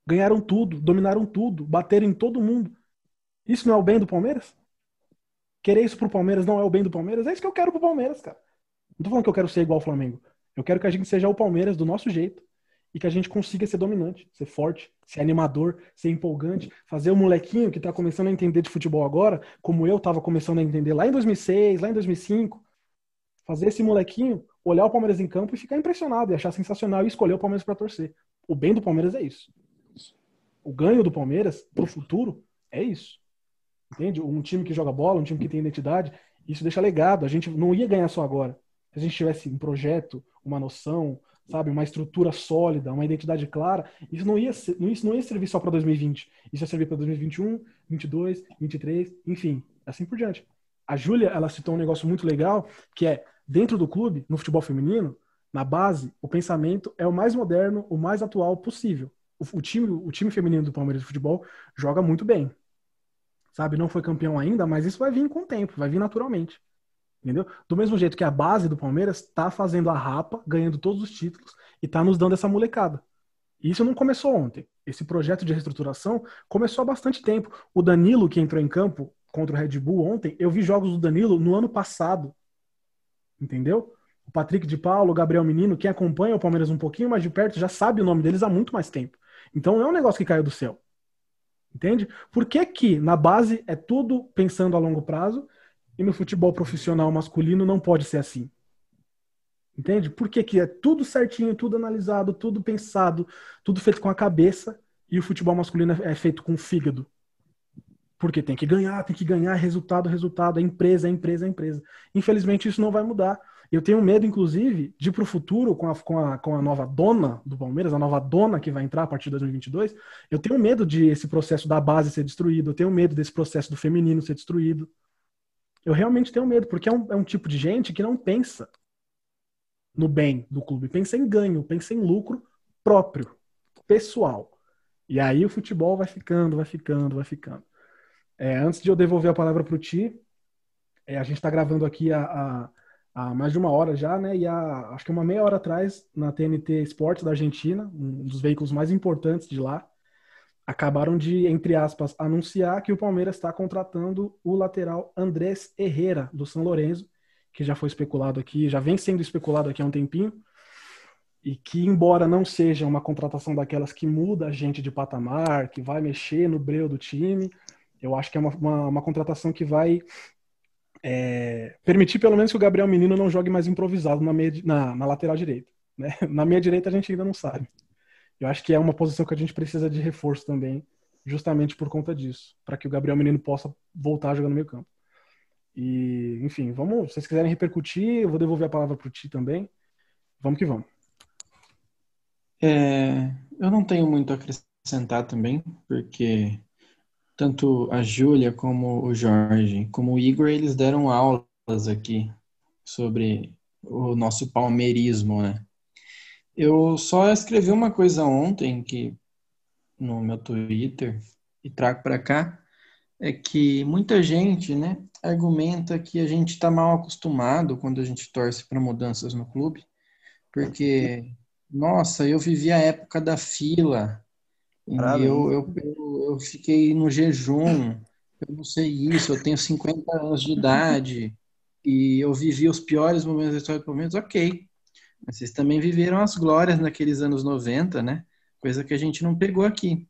Ganharam tudo, dominaram tudo, bateram em todo mundo. Isso não é o bem do Palmeiras? Querer isso pro Palmeiras não é o bem do Palmeiras? É isso que eu quero pro Palmeiras, cara. Não tô falando que eu quero ser igual ao Flamengo. Eu quero que a gente seja o Palmeiras do nosso jeito e que a gente consiga ser dominante, ser forte, ser animador, ser empolgante, fazer o molequinho que tá começando a entender de futebol agora, como eu tava começando a entender lá em 2006, lá em 2005. Fazer esse molequinho olhar o Palmeiras em campo e ficar impressionado e achar sensacional e escolher o Palmeiras para torcer. O bem do Palmeiras é isso. O ganho do Palmeiras pro futuro é isso. Entende? Um time que joga bola, um time que tem identidade, isso deixa legado. A gente não ia ganhar só agora. Se a gente tivesse um projeto, uma noção, sabe, uma estrutura sólida, uma identidade clara, isso não ia, ser, isso não ia servir só para 2020. Isso ia servir para 2021, 22, 23, enfim, assim por diante. A Júlia, ela citou um negócio muito legal, que é dentro do clube, no futebol feminino, na base, o pensamento é o mais moderno, o mais atual possível. O, o time, o time feminino do Palmeiras de futebol joga muito bem sabe? Não foi campeão ainda, mas isso vai vir com o tempo, vai vir naturalmente. Entendeu? Do mesmo jeito que a base do Palmeiras está fazendo a rapa, ganhando todos os títulos e está nos dando essa molecada. Isso não começou ontem. Esse projeto de reestruturação começou há bastante tempo. O Danilo, que entrou em campo contra o Red Bull ontem, eu vi jogos do Danilo no ano passado. Entendeu? O Patrick de Paulo, o Gabriel Menino, quem acompanha o Palmeiras um pouquinho mais de perto, já sabe o nome deles há muito mais tempo. Então não é um negócio que caiu do céu. Entende? Por que, que na base é tudo pensando a longo prazo e no futebol profissional masculino não pode ser assim? Entende? Por que, que é tudo certinho, tudo analisado, tudo pensado, tudo feito com a cabeça e o futebol masculino é feito com o fígado? Porque tem que ganhar, tem que ganhar, resultado, resultado, é empresa, é empresa, é empresa. Infelizmente isso não vai mudar. Eu tenho medo, inclusive, de para o futuro, com a, com, a, com a nova dona do Palmeiras, a nova dona que vai entrar a partir de 2022, eu tenho medo de esse processo da base ser destruído, eu tenho medo desse processo do feminino ser destruído. Eu realmente tenho medo, porque é um, é um tipo de gente que não pensa no bem do clube, pensa em ganho, pensa em lucro próprio, pessoal. E aí o futebol vai ficando, vai ficando, vai ficando. É, antes de eu devolver a palavra para o Ti, é, a gente está gravando aqui há mais de uma hora já, né? E há, acho que uma meia hora atrás, na TNT Esportes da Argentina, um dos veículos mais importantes de lá, acabaram de, entre aspas, anunciar que o Palmeiras está contratando o lateral Andrés Herrera, do São Lourenço, que já foi especulado aqui, já vem sendo especulado aqui há um tempinho, e que, embora não seja uma contratação daquelas que muda a gente de patamar, que vai mexer no breu do time, eu acho que é uma, uma, uma contratação que vai é, permitir pelo menos que o Gabriel Menino não jogue mais improvisado na, meia, na, na lateral direita. Né? Na meia direita a gente ainda não sabe. Eu acho que é uma posição que a gente precisa de reforço também, justamente por conta disso, para que o Gabriel Menino possa voltar a jogar no meio campo. E, enfim, vamos, se vocês quiserem repercutir, eu vou devolver a palavra para o Ti também. Vamos que vamos. É, eu não tenho muito a acrescentar também, porque tanto a Júlia como o Jorge, como o Igor, eles deram aulas aqui sobre o nosso palmeirismo, né? Eu só escrevi uma coisa ontem que no meu Twitter e trago para cá é que muita gente, né, argumenta que a gente está mal acostumado quando a gente torce para mudanças no clube, porque nossa, eu vivi a época da fila, eu, eu, eu, eu, fiquei no jejum, eu não sei isso, eu tenho 50 anos de idade e eu vivi os piores momentos da história do Palmeiras, ok. Mas vocês também viveram as glórias naqueles anos 90, né? Coisa que a gente não pegou aqui.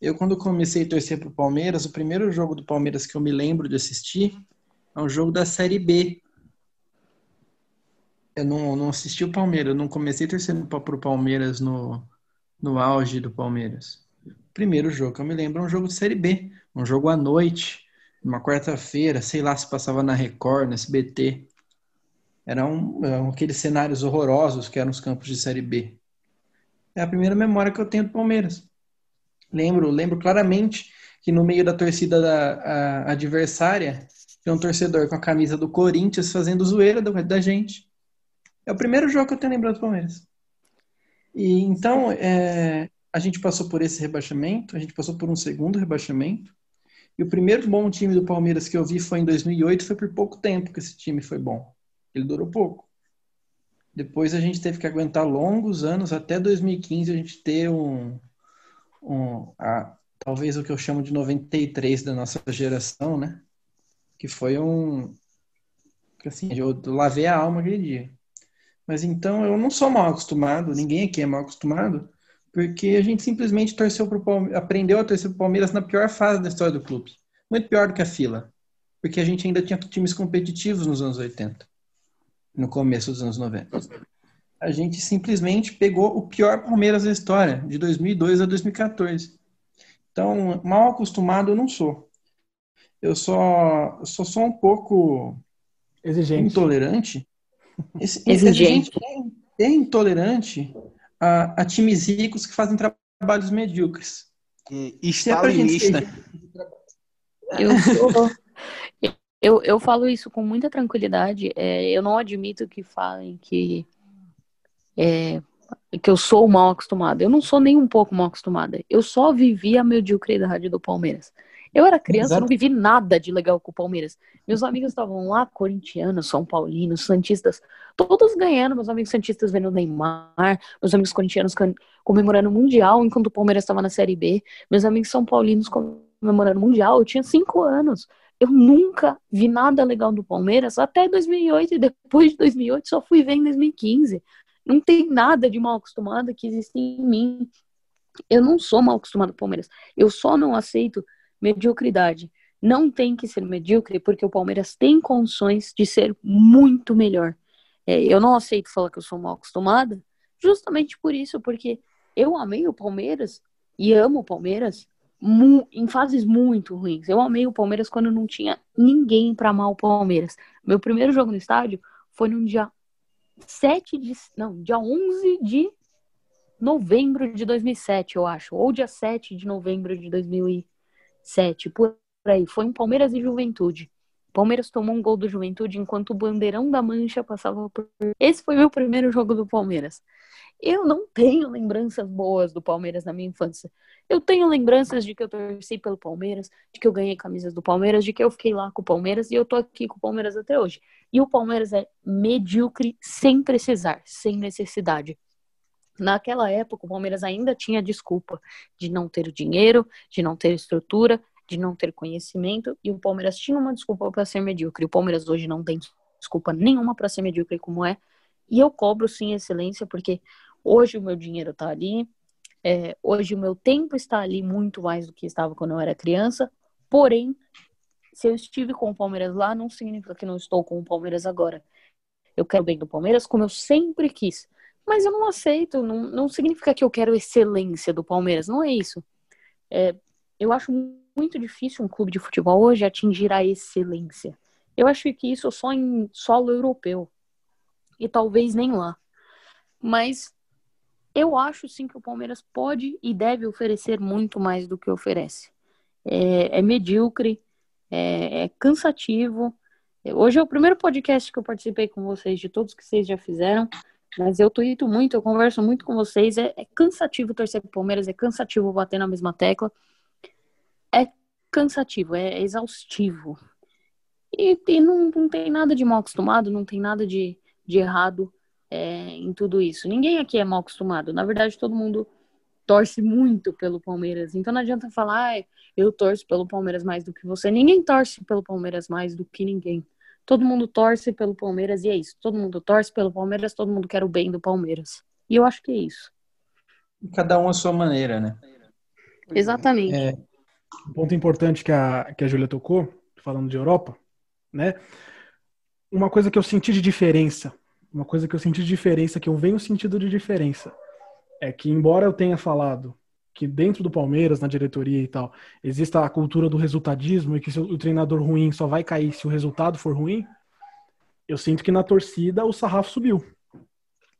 Eu, quando comecei a torcer para o Palmeiras, o primeiro jogo do Palmeiras que eu me lembro de assistir é um jogo da Série B. Eu não, não assisti o Palmeiras, eu não comecei torcendo para o Palmeiras no, no auge do Palmeiras primeiro jogo que eu me lembro é um jogo de Série B, um jogo à noite, uma quarta-feira, sei lá se passava na Record, no SBT. Eram, eram aqueles cenários horrorosos que eram os campos de Série B. É a primeira memória que eu tenho do Palmeiras. Lembro, lembro claramente que no meio da torcida da, a, adversária tinha um torcedor com a camisa do Corinthians fazendo zoeira da, da gente. É o primeiro jogo que eu tenho lembrado do Palmeiras. E então, é, a gente passou por esse rebaixamento, a gente passou por um segundo rebaixamento. E o primeiro bom time do Palmeiras que eu vi foi em 2008, foi por pouco tempo que esse time foi bom. Ele durou pouco. Depois a gente teve que aguentar longos anos, até 2015 a gente ter um, um a, talvez o que eu chamo de 93 da nossa geração, né? Que foi um assim, eu lavei a alma aquele dia. Mas então eu não sou mal acostumado, ninguém aqui é mal acostumado porque a gente simplesmente torceu pro Palmeiras, aprendeu a torcer pro Palmeiras na pior fase da história do clube. Muito pior do que a fila. Porque a gente ainda tinha times competitivos nos anos 80, no começo dos anos 90. A gente simplesmente pegou o pior Palmeiras da história, de 2002 a 2014. Então, mal acostumado eu não sou. Eu só sou só um pouco exigente. intolerante. Exigente. exigente é, é intolerante a, a times ricos que fazem trabalhos medíocres. E stalinista. É eu, sou, eu, eu falo isso com muita tranquilidade. É, eu não admito que falem que, é, que eu sou mal acostumada. Eu não sou nem um pouco mal acostumada. Eu só vivi a mediocridade do Palmeiras. Eu era criança, não vivi nada de legal com o Palmeiras. Meus amigos estavam lá, corintianos, são paulinos, santistas, todos ganhando. Meus amigos santistas vendo o Neymar, meus amigos corintianos comemorando o Mundial enquanto o Palmeiras estava na Série B, meus amigos são paulinos comemorando o Mundial. Eu tinha cinco anos. Eu nunca vi nada legal do Palmeiras até 2008 e depois de 2008 só fui ver em 2015. Não tem nada de mal acostumado que existe em mim. Eu não sou mal acostumado com o Palmeiras. Eu só não aceito mediocridade. Não tem que ser medíocre porque o Palmeiras tem condições de ser muito melhor. É, eu não aceito falar que eu sou mal acostumada, justamente por isso, porque eu amei o Palmeiras e amo o Palmeiras em fases muito ruins. Eu amei o Palmeiras quando não tinha ninguém para amar o Palmeiras. Meu primeiro jogo no estádio foi no dia 7 de. Não, dia 11 de novembro de 2007, eu acho. Ou dia 7 de novembro de 2007. Por aí. Foi em Palmeiras e Juventude. Palmeiras tomou um gol do Juventude enquanto o Bandeirão da Mancha passava por. Esse foi meu primeiro jogo do Palmeiras. Eu não tenho lembranças boas do Palmeiras na minha infância. Eu tenho lembranças de que eu torci pelo Palmeiras, de que eu ganhei camisas do Palmeiras, de que eu fiquei lá com o Palmeiras e eu tô aqui com o Palmeiras até hoje. E o Palmeiras é medíocre sem precisar, sem necessidade. Naquela época, o Palmeiras ainda tinha desculpa de não ter dinheiro, de não ter estrutura, de não ter conhecimento, e o Palmeiras tinha uma desculpa para ser medíocre. O Palmeiras hoje não tem desculpa nenhuma para ser medíocre como é. E eu cobro sim excelência, porque hoje o meu dinheiro está ali, é, hoje o meu tempo está ali muito mais do que estava quando eu era criança. Porém, se eu estive com o Palmeiras lá, não significa que não estou com o Palmeiras agora. Eu quero bem do Palmeiras como eu sempre quis. Mas eu não aceito, não, não significa que eu quero excelência do Palmeiras, não é isso. É, eu acho muito difícil um clube de futebol hoje atingir a excelência. Eu acho que isso só em solo europeu. E talvez nem lá. Mas eu acho sim que o Palmeiras pode e deve oferecer muito mais do que oferece. É, é medíocre, é, é cansativo. Hoje é o primeiro podcast que eu participei com vocês, de todos que vocês já fizeram. Mas eu tuito muito, eu converso muito com vocês. É, é cansativo torcer pro Palmeiras, é cansativo bater na mesma tecla. É cansativo, é exaustivo. E, e não, não tem nada de mal acostumado, não tem nada de, de errado é, em tudo isso. Ninguém aqui é mal acostumado. Na verdade, todo mundo torce muito pelo Palmeiras. Então não adianta falar, ah, eu torço pelo Palmeiras mais do que você. Ninguém torce pelo Palmeiras mais do que ninguém. Todo mundo torce pelo Palmeiras e é isso. Todo mundo torce pelo Palmeiras, todo mundo quer o bem do Palmeiras. E eu acho que é isso. Cada um a sua maneira, né? Exatamente. É, um ponto importante que a, que a Júlia tocou, falando de Europa, né? Uma coisa que eu senti de diferença, uma coisa que eu senti de diferença, que eu venho sentido de diferença, é que embora eu tenha falado que dentro do Palmeiras, na diretoria e tal, exista a cultura do resultadismo e que o treinador ruim só vai cair se o resultado for ruim, eu sinto que na torcida o sarrafo subiu.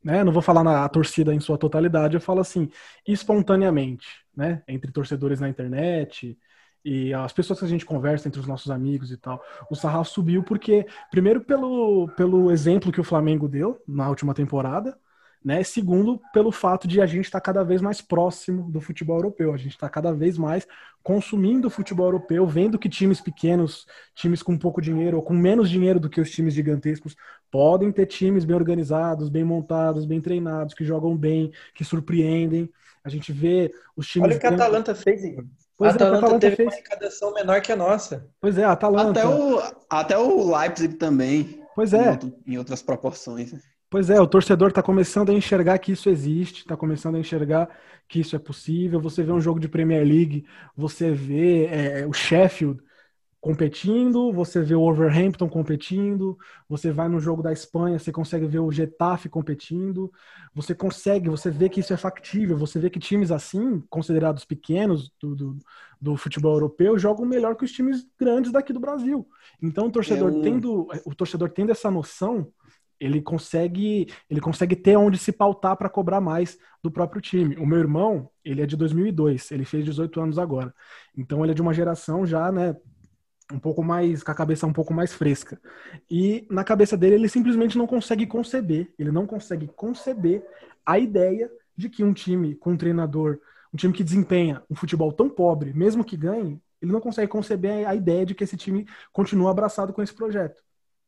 Né? Não vou falar na torcida em sua totalidade, eu falo assim, espontaneamente, né? Entre torcedores na internet e as pessoas que a gente conversa entre os nossos amigos e tal. O sarrafo subiu porque, primeiro, pelo, pelo exemplo que o Flamengo deu na última temporada, né? Segundo, pelo fato de a gente estar tá cada vez mais próximo do futebol europeu, a gente está cada vez mais consumindo o futebol europeu, vendo que times pequenos, times com pouco dinheiro ou com menos dinheiro do que os times gigantescos, podem ter times bem organizados, bem montados, bem treinados, que jogam bem, que surpreendem. A gente vê os times. Olha o que a Atalanta fez, Igor. Pois a Atalanta, é, a Atalanta teve fez. uma arrecadação menor que a nossa. Pois é, a Atalanta. Até o, até o Leipzig também. Pois é. Em, outro, em outras proporções. Pois é, o torcedor está começando a enxergar que isso existe, está começando a enxergar que isso é possível. Você vê um jogo de Premier League, você vê é, o Sheffield competindo, você vê o Overhampton competindo, você vai no jogo da Espanha, você consegue ver o Getafe competindo, você consegue, você vê que isso é factível, você vê que times assim, considerados pequenos do, do, do futebol europeu, jogam melhor que os times grandes daqui do Brasil. Então o torcedor, é um... tendo, o torcedor tendo essa noção, ele consegue ele consegue ter onde se pautar para cobrar mais do próprio time. O meu irmão, ele é de 2002, ele fez 18 anos agora. Então ele é de uma geração já, né, um pouco mais com a cabeça um pouco mais fresca. E na cabeça dele ele simplesmente não consegue conceber, ele não consegue conceber a ideia de que um time com um treinador, um time que desempenha um futebol tão pobre, mesmo que ganhe, ele não consegue conceber a ideia de que esse time continua abraçado com esse projeto.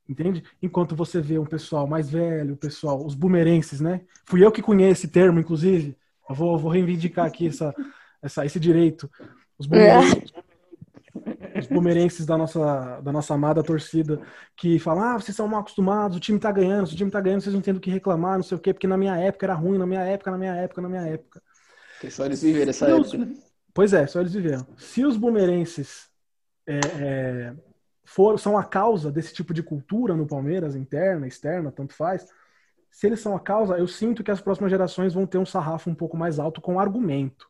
Entende? Enquanto você vê um pessoal mais velho, o pessoal, os boomerenses, né? Fui eu que conheço esse termo, inclusive. Eu vou, vou reivindicar aqui essa, essa, esse direito. Os boomerenses, é. os boomerenses da nossa, da nossa amada torcida que falam: ah, vocês são mal acostumados, o time tá ganhando, se o time tá ganhando, vocês não têm do que reclamar, não sei o quê, porque na minha época era ruim, na minha época, na minha época, na minha época. Porque só eles viveram essa época, né? Pois é, só eles viveram. Se os boomerenses é, é, for, são a causa desse tipo de cultura no Palmeiras, interna, externa, tanto faz, se eles são a causa, eu sinto que as próximas gerações vão ter um sarrafo um pouco mais alto com argumento.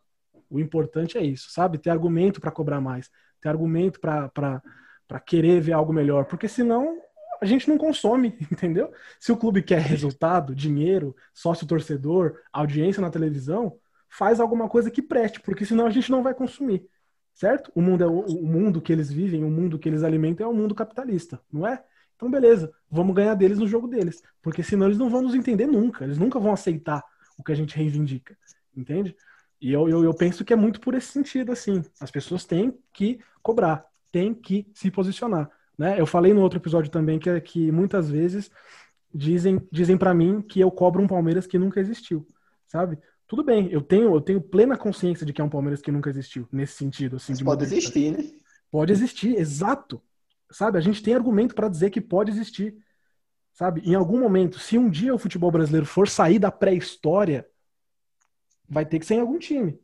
O importante é isso, sabe? Ter argumento para cobrar mais, ter argumento para querer ver algo melhor, porque senão a gente não consome, entendeu? Se o clube quer resultado, dinheiro, sócio torcedor, audiência na televisão, faz alguma coisa que preste, porque senão a gente não vai consumir, certo? O mundo é o, o mundo que eles vivem, o mundo que eles alimentam é o mundo capitalista, não é? Então beleza, vamos ganhar deles no jogo deles, porque senão eles não vão nos entender nunca, eles nunca vão aceitar o que a gente reivindica, entende? E eu, eu, eu penso que é muito por esse sentido, assim, as pessoas têm que cobrar, têm que se posicionar. Né? Eu falei no outro episódio também que, que muitas vezes dizem, dizem para mim que eu cobro um Palmeiras que nunca existiu, sabe? Tudo bem, eu tenho, eu tenho plena consciência de que é um Palmeiras que nunca existiu, nesse sentido. Assim, pode existir, né? Pode existir, exato. Sabe? A gente tem argumento para dizer que pode existir. Sabe? Em algum momento, se um dia o futebol brasileiro for sair da pré-história, vai ter que ser em algum time.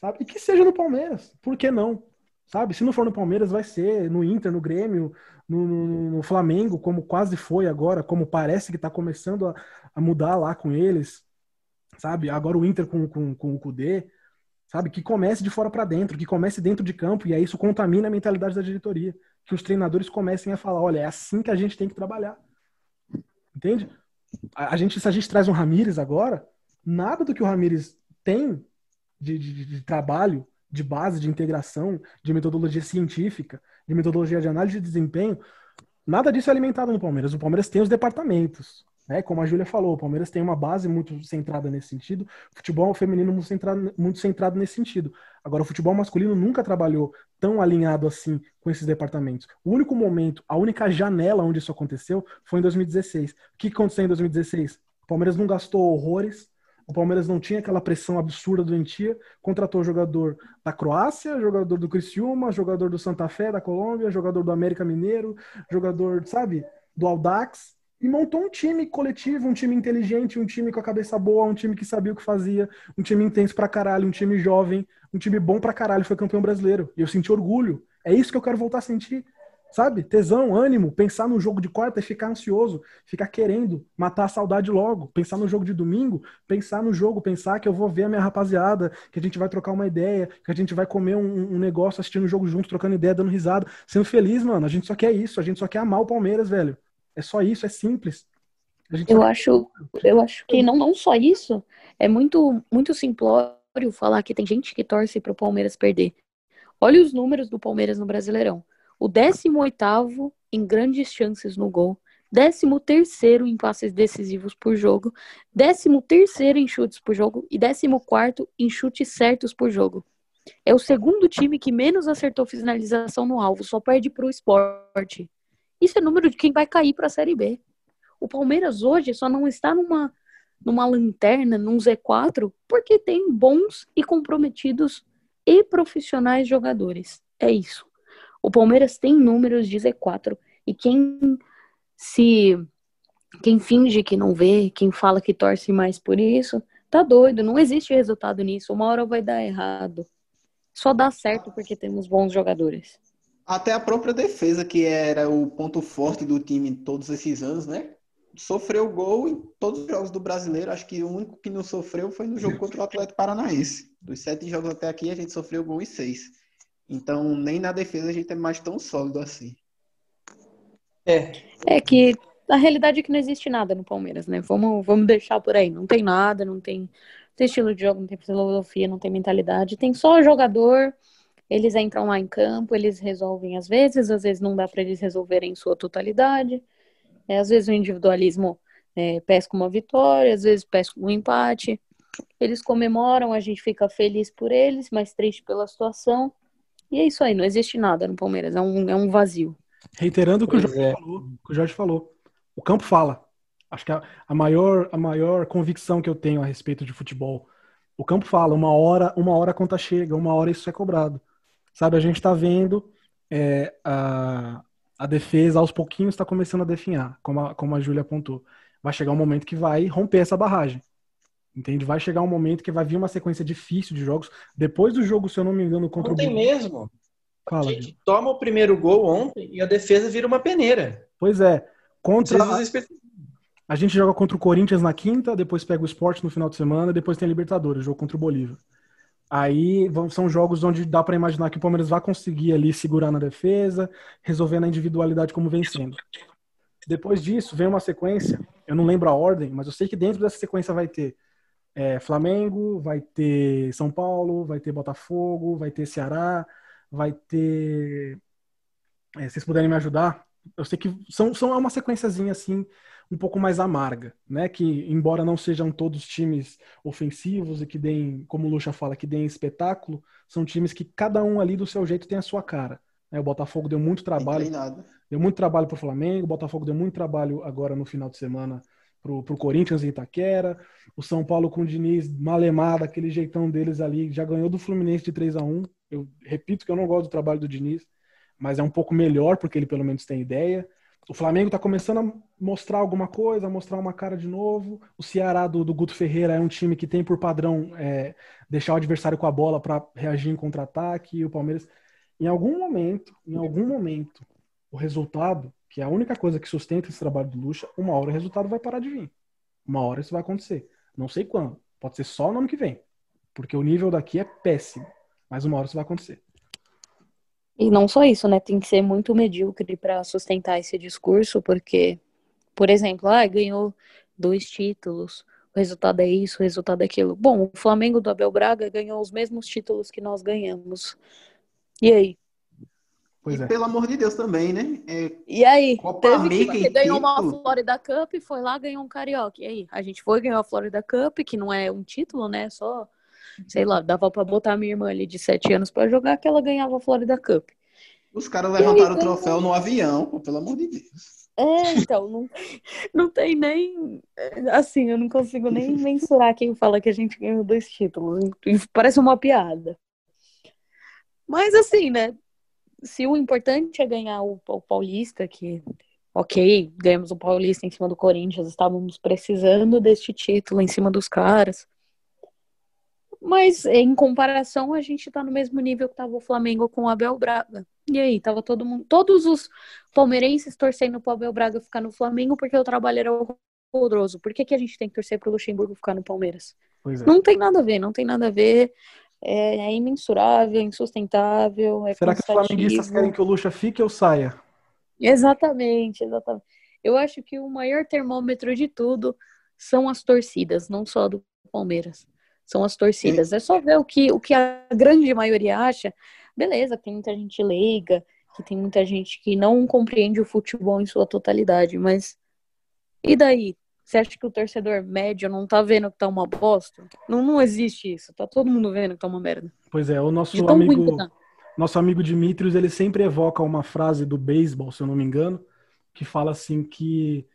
Sabe? E que seja no Palmeiras. Por que não? Sabe? Se não for no Palmeiras, vai ser no Inter, no Grêmio, no, no, no Flamengo, como quase foi agora, como parece que está começando a, a, mudar lá com eles. Sabe? Agora o Inter com, com, com o Kudê. Sabe? Que comece de fora para dentro, que comece dentro de campo, e aí isso contamina a mentalidade da diretoria. Que os treinadores comecem a falar: olha, é assim que a gente tem que trabalhar. Entende? A, a gente, se a gente traz um Ramires agora, nada do que o Ramires tem de, de, de trabalho de base, de integração, de metodologia científica, de metodologia de análise de desempenho, nada disso é alimentado no Palmeiras. O Palmeiras tem os departamentos, né? Como a Júlia falou, o Palmeiras tem uma base muito centrada nesse sentido, futebol feminino muito centrado, muito centrado nesse sentido. Agora, o futebol masculino nunca trabalhou tão alinhado assim com esses departamentos. O único momento, a única janela onde isso aconteceu foi em 2016. O que aconteceu em 2016? O Palmeiras não gastou horrores, o Palmeiras não tinha aquela pressão absurda doentia, contratou jogador da Croácia, jogador do Criciúma, jogador do Santa Fé da Colômbia, jogador do América Mineiro, jogador, sabe, do Audax, e montou um time coletivo, um time inteligente, um time com a cabeça boa, um time que sabia o que fazia, um time intenso pra caralho, um time jovem, um time bom pra caralho, foi campeão brasileiro. E eu senti orgulho. É isso que eu quero voltar a sentir sabe? Tesão, ânimo, pensar no jogo de quarta e ficar ansioso, ficar querendo matar a saudade logo, pensar no jogo de domingo, pensar no jogo, pensar que eu vou ver a minha rapaziada, que a gente vai trocar uma ideia, que a gente vai comer um, um negócio assistindo o jogo junto, trocando ideia, dando risada, sendo feliz, mano. A gente só quer isso, a gente só quer amar o Palmeiras, velho. É só isso, é simples. Eu acho, eu acho que não, não só isso, é muito, muito simplório falar que tem gente que torce para o Palmeiras perder. Olha os números do Palmeiras no Brasileirão o 18 em grandes chances no gol, 13 em passes decisivos por jogo, 13 em chutes por jogo e 14 em chutes certos por jogo. É o segundo time que menos acertou finalização no alvo, só perde para o esporte. Isso é número de quem vai cair para a Série B. O Palmeiras hoje só não está numa, numa lanterna, num Z4, porque tem bons e comprometidos e profissionais jogadores. É isso. O Palmeiras tem números de Z4 e quem se quem finge que não vê, quem fala que torce mais por isso, tá doido, não existe resultado nisso, uma hora vai dar errado. Só dá certo porque temos bons jogadores. Até a própria defesa, que era o ponto forte do time todos esses anos, né? Sofreu gol em todos os jogos do brasileiro. Acho que o único que não sofreu foi no jogo contra o Atlético Paranaense. Dos sete jogos até aqui, a gente sofreu gol em seis. Então, nem na defesa a gente é mais tão sólido assim. É. É que a realidade é que não existe nada no Palmeiras, né? Vamos, vamos deixar por aí. Não tem nada, não tem, não tem estilo de jogo, não tem filosofia, não tem mentalidade. Tem só jogador. Eles entram lá em campo, eles resolvem às vezes, às vezes não dá para eles resolverem em sua totalidade. É, às vezes o individualismo é, pesca uma vitória, às vezes pesca um empate. Eles comemoram, a gente fica feliz por eles, mas triste pela situação. E é isso aí, não existe nada no Palmeiras, é um, é um vazio. Reiterando o que o, Jorge é. falou, que o Jorge falou, o campo fala. Acho que a, a, maior, a maior convicção que eu tenho a respeito de futebol, o campo fala, uma hora, uma hora a conta chega, uma hora isso é cobrado. Sabe, a gente está vendo é, a, a defesa aos pouquinhos está começando a definhar, como a, como a Júlia apontou. Vai chegar um momento que vai romper essa barragem. Entende? Vai chegar um momento que vai vir uma sequência difícil de jogos. Depois do jogo, se eu não me engano, contra Ontem o. mesmo. Fala, a gente toma o primeiro gol ontem e a defesa vira uma peneira. Pois é. Contra. A... A gente joga contra o Corinthians na quinta, depois pega o Sport no final de semana, depois tem a Libertadores, jogo contra o Bolívar. Aí são jogos onde dá para imaginar que o Palmeiras vai conseguir ali segurar na defesa, resolver na individualidade como vencendo. Depois disso, vem uma sequência, eu não lembro a ordem, mas eu sei que dentro dessa sequência vai ter é, Flamengo, vai ter São Paulo, vai ter Botafogo, vai ter Ceará, vai ter. É, se vocês puderem me ajudar, eu sei que são, são é uma sequenciazinha assim um pouco mais amarga, né? Que embora não sejam todos times ofensivos e que deem, como o Lucha fala, que deem espetáculo, são times que cada um ali do seu jeito tem a sua cara. Né? O Botafogo deu muito trabalho, deu muito trabalho para o Flamengo, o Botafogo deu muito trabalho agora no final de semana pro, pro Corinthians e Itaquera. O São Paulo com o Diniz malemado, aquele jeitão deles ali, já ganhou do Fluminense de 3 a 1 Eu repito que eu não gosto do trabalho do Diniz, mas é um pouco melhor porque ele pelo menos tem ideia. O Flamengo está começando a mostrar alguma coisa, a mostrar uma cara de novo. O Ceará do, do Guto Ferreira é um time que tem por padrão é, deixar o adversário com a bola para reagir em contra-ataque. O Palmeiras, em algum momento, em algum momento, o resultado que é a única coisa que sustenta esse trabalho do Lucha, uma hora o resultado vai parar de vir. Uma hora isso vai acontecer. Não sei quando. Pode ser só no ano que vem. Porque o nível daqui é péssimo. Mas uma hora isso vai acontecer. E não só isso, né? Tem que ser muito medíocre para sustentar esse discurso, porque, por exemplo, ah, ganhou dois títulos, o resultado é isso, o resultado é aquilo. Bom, o Flamengo do Abel Braga ganhou os mesmos títulos que nós ganhamos. E aí? Pois e é. pelo amor de Deus também, né? É, e aí? Copa teve que, ganhou uma Florida Cup, foi lá, ganhou um Carioca. E aí? A gente foi, ganhou a Florida Cup, que não é um título, né? Só, sei lá, dava pra botar a minha irmã ali de 7 anos pra jogar, que ela ganhava a Florida Cup. Os caras levantaram o troféu no avião, pelo amor de Deus. É, então, não, não tem nem. Assim, eu não consigo nem mensurar quem fala que a gente ganhou dois títulos. Parece uma piada. Mas, assim, né? se o importante é ganhar o, o Paulista, que ok, ganhamos o Paulista em cima do Corinthians, estávamos precisando deste título em cima dos caras. Mas em comparação, a gente está no mesmo nível que estava o Flamengo com o Abel Braga. E aí, tava todo mundo, todos os palmeirenses torcendo pro Abel Braga ficar no Flamengo porque o trabalho era horroroso. Por que, que a gente tem que torcer pro Luxemburgo ficar no Palmeiras? É. Não tem nada a ver, não tem nada a ver é, é imensurável, insustentável. É Será cansativo. que os flamenguistas querem que o Lucha fique ou saia? Exatamente, exatamente. Eu acho que o maior termômetro de tudo são as torcidas, não só do Palmeiras. São as torcidas. É só ver o que, o que a grande maioria acha. Beleza, tem muita gente leiga, que tem muita gente que não compreende o futebol em sua totalidade, mas e daí? Você acha que o torcedor médio não tá vendo que tá uma bosta? Não, não existe isso. Tá todo mundo vendo que tá uma merda. Pois é, o nosso amigo, tá. nosso amigo Dimitrios, ele sempre evoca uma frase do beisebol, se eu não me engano, que fala assim que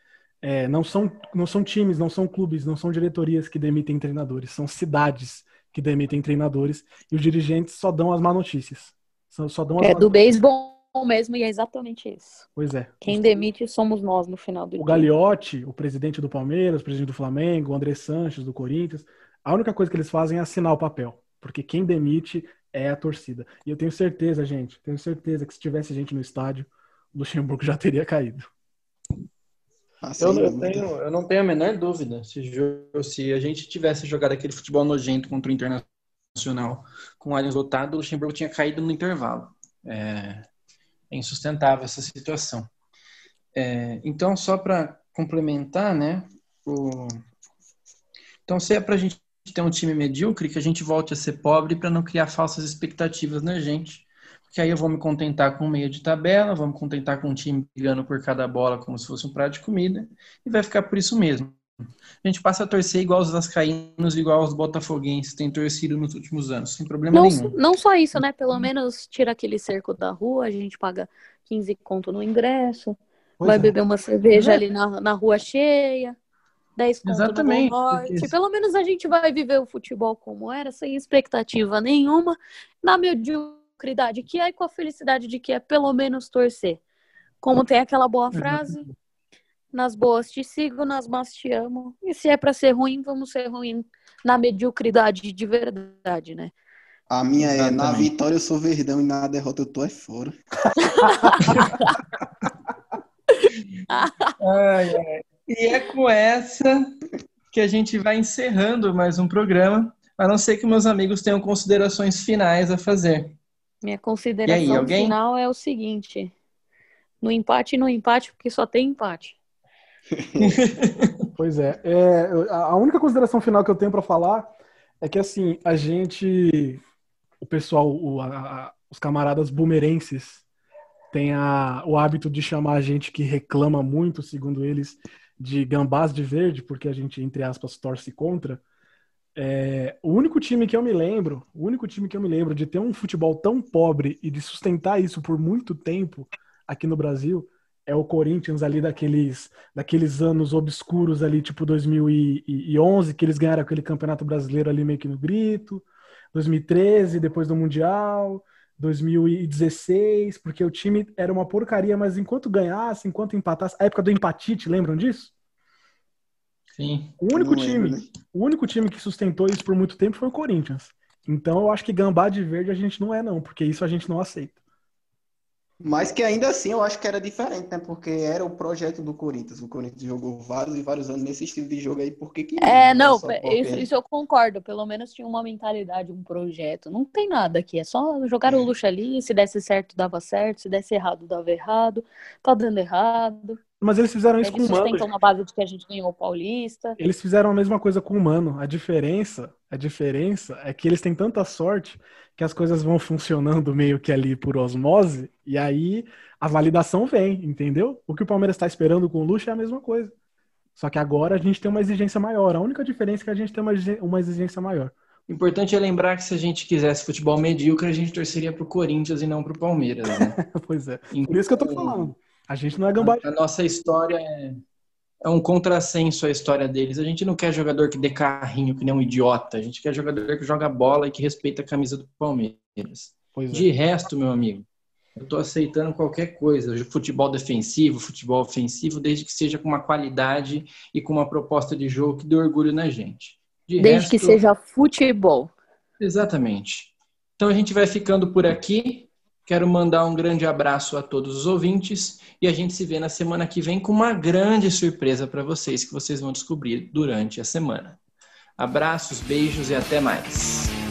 é, não, são, não são times, não são clubes, não são diretorias que demitem treinadores, são cidades que demitem treinadores e os dirigentes só dão as má notícias. Só, só dão é, do beisebol mesmo, e é exatamente isso. Pois é. Quem demite somos nós no final do o dia. O Gagliotti, o presidente do Palmeiras, o presidente do Flamengo, o André Sanches do Corinthians, a única coisa que eles fazem é assinar o papel, porque quem demite é a torcida. E eu tenho certeza, gente, tenho certeza que se tivesse gente no estádio, o Luxemburgo já teria caído. Ah, eu, eu, tenho, eu não tenho a menor dúvida. Se, se a gente tivesse jogado aquele futebol nojento contra o Internacional com o Allianz lotado, o Luxemburgo tinha caído no intervalo. É, é insustentável essa situação. É, então, só para complementar, né? O... Então, se é para a gente ter um time medíocre, que a gente volte a ser pobre para não criar falsas expectativas na gente. Porque aí eu vou me contentar com meio de tabela, vou me contentar com um time brigando por cada bola como se fosse um prato de comida, e vai ficar por isso mesmo. A gente passa a torcer igual os vascaínos, igual os botafoguenses têm torcido nos últimos anos, sem problema não, nenhum. Não só isso, né? Pelo menos tira aquele cerco da rua, a gente paga 15 conto no ingresso, pois vai é. beber uma cerveja é. ali na, na rua cheia, 10 conto Exatamente. no norte. Pelo menos a gente vai viver o futebol como era, sem expectativa nenhuma, na mediocridade que é e com a felicidade de que é pelo menos torcer. Como tem aquela boa frase, nas boas te sigo, nas más te amo. E se é para ser ruim, vamos ser ruim na mediocridade de verdade, né? A minha é, na vitória eu sou verdão e na derrota eu tô é fora. ai, ai. E é com essa que a gente vai encerrando mais um programa, a não ser que meus amigos tenham considerações finais a fazer. Minha consideração alguém? final é o seguinte: no empate, no empate, porque só tem empate. Pois é. é, a única consideração final que eu tenho para falar é que assim, a gente, o pessoal, o- a- a- os camaradas boomerenses têm a- o hábito de chamar a gente que reclama muito, segundo eles, de gambás de verde, porque a gente, entre aspas, torce contra. É, o único time que eu me lembro, o único time que eu me lembro de ter um futebol tão pobre e de sustentar isso por muito tempo aqui no Brasil é o Corinthians ali daqueles, daqueles anos obscuros ali, tipo 2011, que eles ganharam aquele campeonato brasileiro ali meio que no grito, 2013, depois do Mundial, 2016, porque o time era uma porcaria, mas enquanto ganhasse, enquanto empatasse, a época do empatite, lembram disso? Sim. O único time, lembro, o único time que sustentou isso por muito tempo foi o Corinthians. Então eu acho que gambá de verde a gente não é não, porque isso a gente não aceita. Mas que ainda assim eu acho que era diferente, né? Porque era o projeto do Corinthians. O Corinthians jogou vários e vários anos nesse estilo de jogo aí, porque que É, não, porque- isso, isso eu concordo. Pelo menos tinha uma mentalidade, um projeto. Não tem nada aqui. É só jogar o luxo ali. Se desse certo, dava certo. Se desse errado, dava errado. Tá dando errado. Mas eles fizeram isso Eles com o Mano. sustentam na base de que a gente ganhou o Paulista. Eles fizeram a mesma coisa com o Mano. A diferença, a diferença é que eles têm tanta sorte que as coisas vão funcionando meio que ali por osmose e aí a validação vem, entendeu? O que o Palmeiras está esperando com o Luxo é a mesma coisa. Só que agora a gente tem uma exigência maior. A única diferença é que a gente tem uma exigência- maior. O importante é lembrar que se a gente quisesse futebol medíocre, a gente torceria pro Corinthians e não pro Palmeiras, né? pois é. Por isso que eu tô falando. A gente não é gambá. A nossa história é, é um contrassenso a história deles. A gente não quer jogador que dê carrinho, que nem um idiota. A gente quer jogador que joga bola e que respeita a camisa do Palmeiras. Pois é. De resto, meu amigo, eu tô aceitando qualquer coisa. Futebol defensivo, futebol ofensivo, desde que seja com uma qualidade e com uma proposta de jogo que dê orgulho na gente. De Desde que resto- seja futebol. Exatamente. Então a gente vai ficando por aqui. Quero mandar um grande abraço a todos os ouvintes e a gente se vê na semana que vem com uma grande surpresa para vocês que vocês vão descobrir durante a semana. Abraços, beijos e até mais.